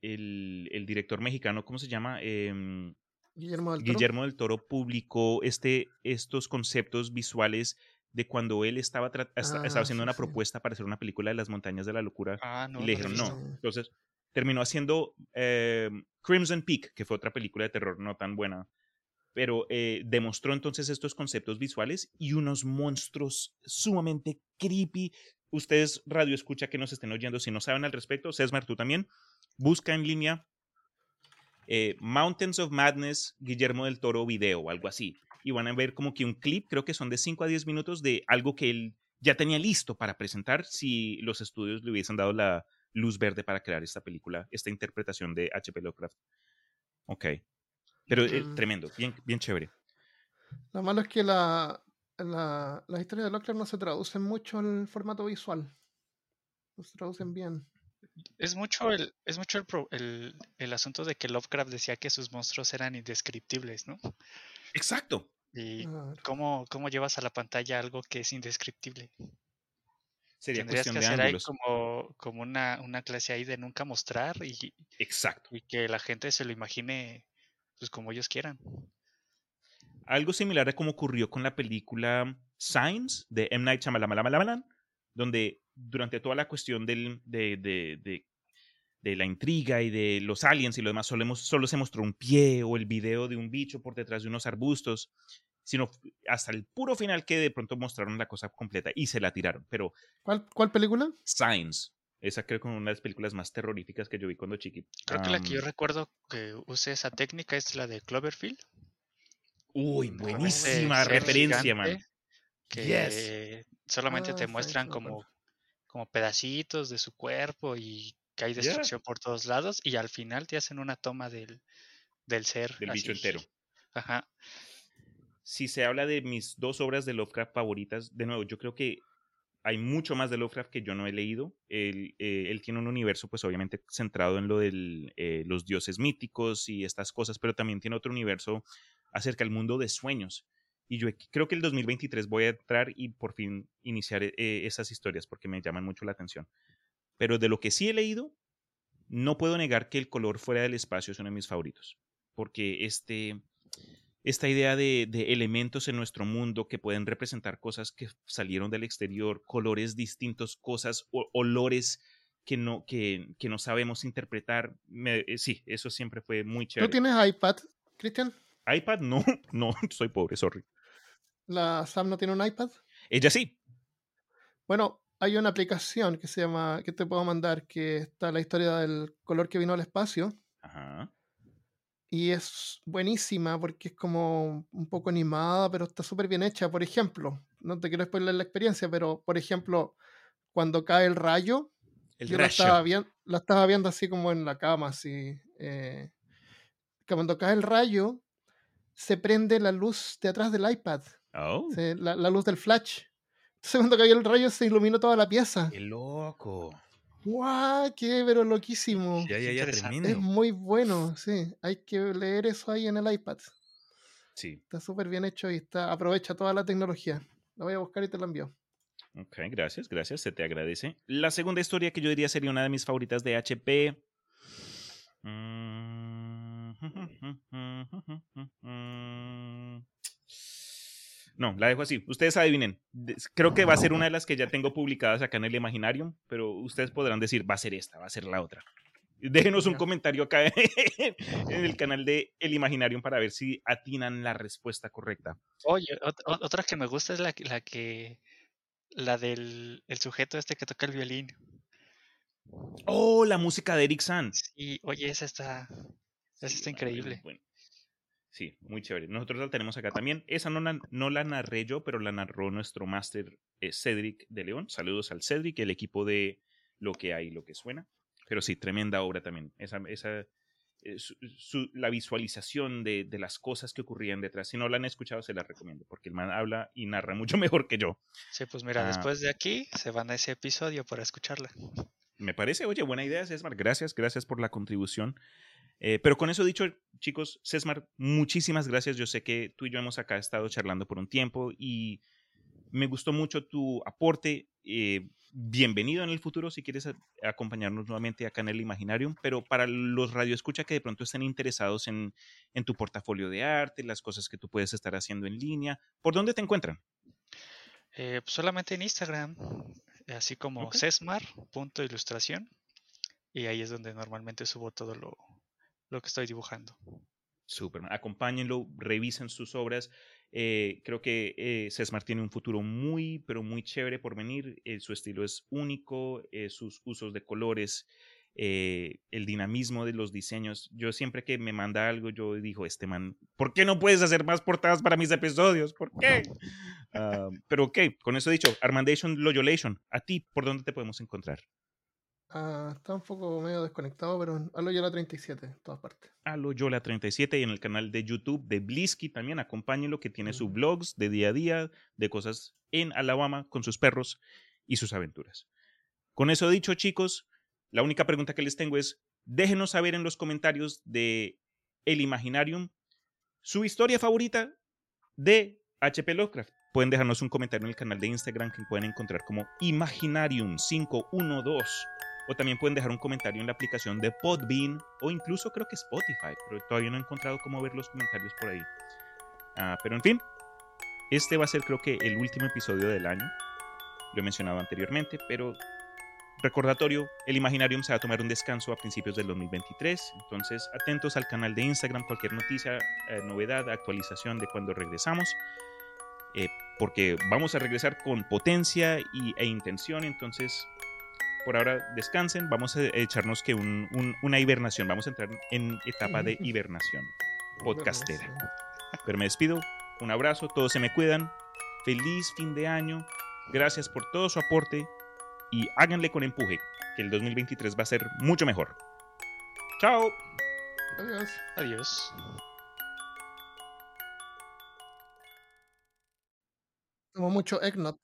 el, el, director mexicano, ¿cómo se llama? Eh, Guillermo del Toro, publicó este, estos conceptos visuales de cuando él estaba, estaba ah, haciendo una propuesta para hacer una película de las montañas de la locura ah, y le dijeron no. Entonces terminó haciendo eh, Crimson Peak, que fue otra película de terror no tan buena, pero eh, demostró entonces estos conceptos visuales y unos monstruos sumamente creepy. Ustedes, radio escucha que nos estén oyendo, si no saben al respecto, Cesmar, tú también, busca en línea eh, Mountains of Madness, Guillermo del Toro video o algo así. Y van a ver como que un clip, creo que son de 5 a 10 minutos de algo que él ya tenía listo para presentar si los estudios le hubiesen dado la luz verde para crear esta película, esta interpretación de H.P. Lovecraft. Ok. Pero eh, tremendo, bien, bien chévere. Lo malo es que la, la, las historias de Lovecraft no se traducen mucho en formato visual. No se traducen bien. Es mucho el, es mucho el, el, asunto de que Lovecraft decía que sus monstruos eran indescriptibles, ¿no? Exacto. Y cómo, cómo llevas a la pantalla algo que es indescriptible. Sería Tendrías que hacer ahí como, como una, una clase ahí de nunca mostrar y, Exacto. y que la gente se lo imagine pues como ellos quieran. Algo similar a como ocurrió con la película Signs de M. Night Shyamalan, donde durante toda la cuestión del, de, de, de, de, la intriga y de los aliens y lo demás, solo, solo se mostró un pie o el video de un bicho por detrás de unos arbustos, sino hasta el puro final que de pronto mostraron la cosa completa y se la tiraron. Pero, ¿Cuál, cuál película? Signs. Esa creo que es una de las películas más terroríficas que yo vi cuando chiquito. Creo que la que yo recuerdo que use esa técnica es la de Cloverfield. Uy, buenísima referencia, man. Que solamente te ah, muestran como, como pedacitos de su cuerpo y que hay destrucción por todos lados y al final te hacen una toma del, del ser. Del bicho entero. Ajá. Si se habla de mis dos obras de Lovecraft favoritas, de nuevo, yo creo que hay mucho más de Lovecraft que yo no he leído. Él, eh, él tiene un universo, pues obviamente centrado en lo de eh, los dioses míticos y estas cosas, pero también tiene otro universo acerca del mundo de sueños. Y yo creo que el 2023 voy a entrar y por fin iniciar eh, esas historias porque me llaman mucho la atención. Pero de lo que sí he leído, no puedo negar que el color fuera del espacio es uno de mis favoritos. Porque este, esta idea de, elementos en nuestro mundo que pueden representar cosas que salieron del exterior, colores distintos, cosas, olores que no, que, que no sabemos interpretar. Eh, sí, eso siempre fue muy chévere. ¿Tú tienes iPad, Cristian? iPad no, no, soy pobre, sorry. ¿La Sam no tiene un iPad? Ella sí. Bueno, hay una aplicación que se llama, que te puedo mandar, que está la historia del color que vino al espacio. Ajá. Y es buenísima porque es como un poco animada, pero está súper bien hecha. Por ejemplo, no te quiero spoiler la experiencia, pero por ejemplo, cuando cae el rayo, yo la estaba, la estaba, viendo así como en la cama, así. Eh, cuando cae el rayo, se prende la luz de atrás del iPad. Oh. la, la, luz del flash. Entonces cuando cayó el rayo se iluminó toda la pieza. ¡Qué loco! ¡Guau! ¡Qué pero loquísimo! Ya, ya, ya, Es muy bueno, sí. Hay que leer eso ahí en el iPad. Sí. Está súper bien hecho y está, aprovecha toda la tecnología. Lo voy a buscar y te lo envío. Ok, gracias, gracias, se te agradece. La segunda historia que yo diría sería una de mis favoritas de HP. No, la dejo así. Ustedes adivinen. Creo que va a ser una de las que ya tengo publicadas acá en el Imaginarium, pero ustedes podrán decir, va a ser esta, va a ser la otra. Déjenos un comentario acá en el canal de El Imaginarium para ver si atinan la respuesta correcta. Oye, otra que me gusta es la, la que. La del el sujeto este que toca el violín. Oh, la música de Eric Sanz. Sí, oye, esa está. Esa está increíble. Bueno, Sí, muy chévere. Nosotros la tenemos acá también. Esa no la, no la narré yo, pero la narró nuestro máster eh, Cedric de León. Saludos al Cedric, el equipo de Lo que hay, lo que suena. Pero sí, tremenda obra también. Esa, esa, eh, la visualización de, de, las cosas que ocurrían detrás. Si no la han escuchado, se la recomiendo, porque el man habla y narra mucho mejor que yo. Sí, pues mira, ah. después de aquí se van a ese episodio para escucharla. Me parece, oye, buena idea, César. Gracias, gracias por la contribución. Eh, pero con eso dicho, chicos, César, muchísimas gracias. Yo sé que tú y yo hemos acá estado charlando por un tiempo y me gustó mucho tu aporte. Eh, bienvenido en el futuro si quieres acompañarnos nuevamente acá en el Imaginarium, pero para los radioescucha que de pronto estén interesados en, en, tu portafolio de arte, las cosas que tú puedes estar haciendo en línea, ¿por dónde te encuentran? Eh, pues solamente en Instagram, así como okay. sesmar.ilustración, y ahí es donde normalmente subo todo lo, lo que estoy dibujando. Súper, acompáñenlo, revisen sus obras. Eh, creo que eh, Sesmar tiene un futuro muy, pero muy chévere por venir. Eh, su estilo es único, sus usos de colores, el dinamismo de los diseños. Yo siempre que me manda algo, yo digo, este man, ¿por qué no puedes hacer más portadas para mis episodios? ¿Por qué? Ah, pero ok, con eso dicho, Armandation Loyolation, ¿a ti por dónde te podemos encontrar? Ah, está un poco medio desconectado, pero a Loyola 37, en todas partes. A Loyola 37 y en el canal de YouTube de Blisky también, acompáñenlo, que tiene sus blogs de día a día, de cosas en Alabama con sus perros y sus aventuras. Con eso dicho, chicos, la única pregunta que les tengo es, déjenos saber en los comentarios de El Imaginarium su historia favorita de HP Lovecraft. Pueden dejarnos un comentario en el canal de Instagram que pueden encontrar como Imaginarium512 o también pueden dejar un comentario en la aplicación de Podbean o incluso creo que Spotify, pero todavía no he encontrado cómo ver los comentarios por ahí. Ah, pero en fin, este va a ser creo que el último episodio del año. Lo he mencionado anteriormente, pero recordatorio, el Imaginarium se va a tomar un descanso a principios del 2023, entonces atentos al canal de Instagram, cualquier noticia, eh, novedad, actualización de cuando regresamos. Eh, porque vamos a regresar con potencia y, e intención, entonces por ahora descansen, vamos a echarnos que una hibernación, vamos a entrar en etapa de hibernación podcastera. Pero me despido, un abrazo, todos se me cuidan, feliz fin de año, gracias por todo su aporte y háganle con empuje, que el 2023 va a ser mucho mejor. Chao. Adiós. Adiós. Tomo mucho eggnog.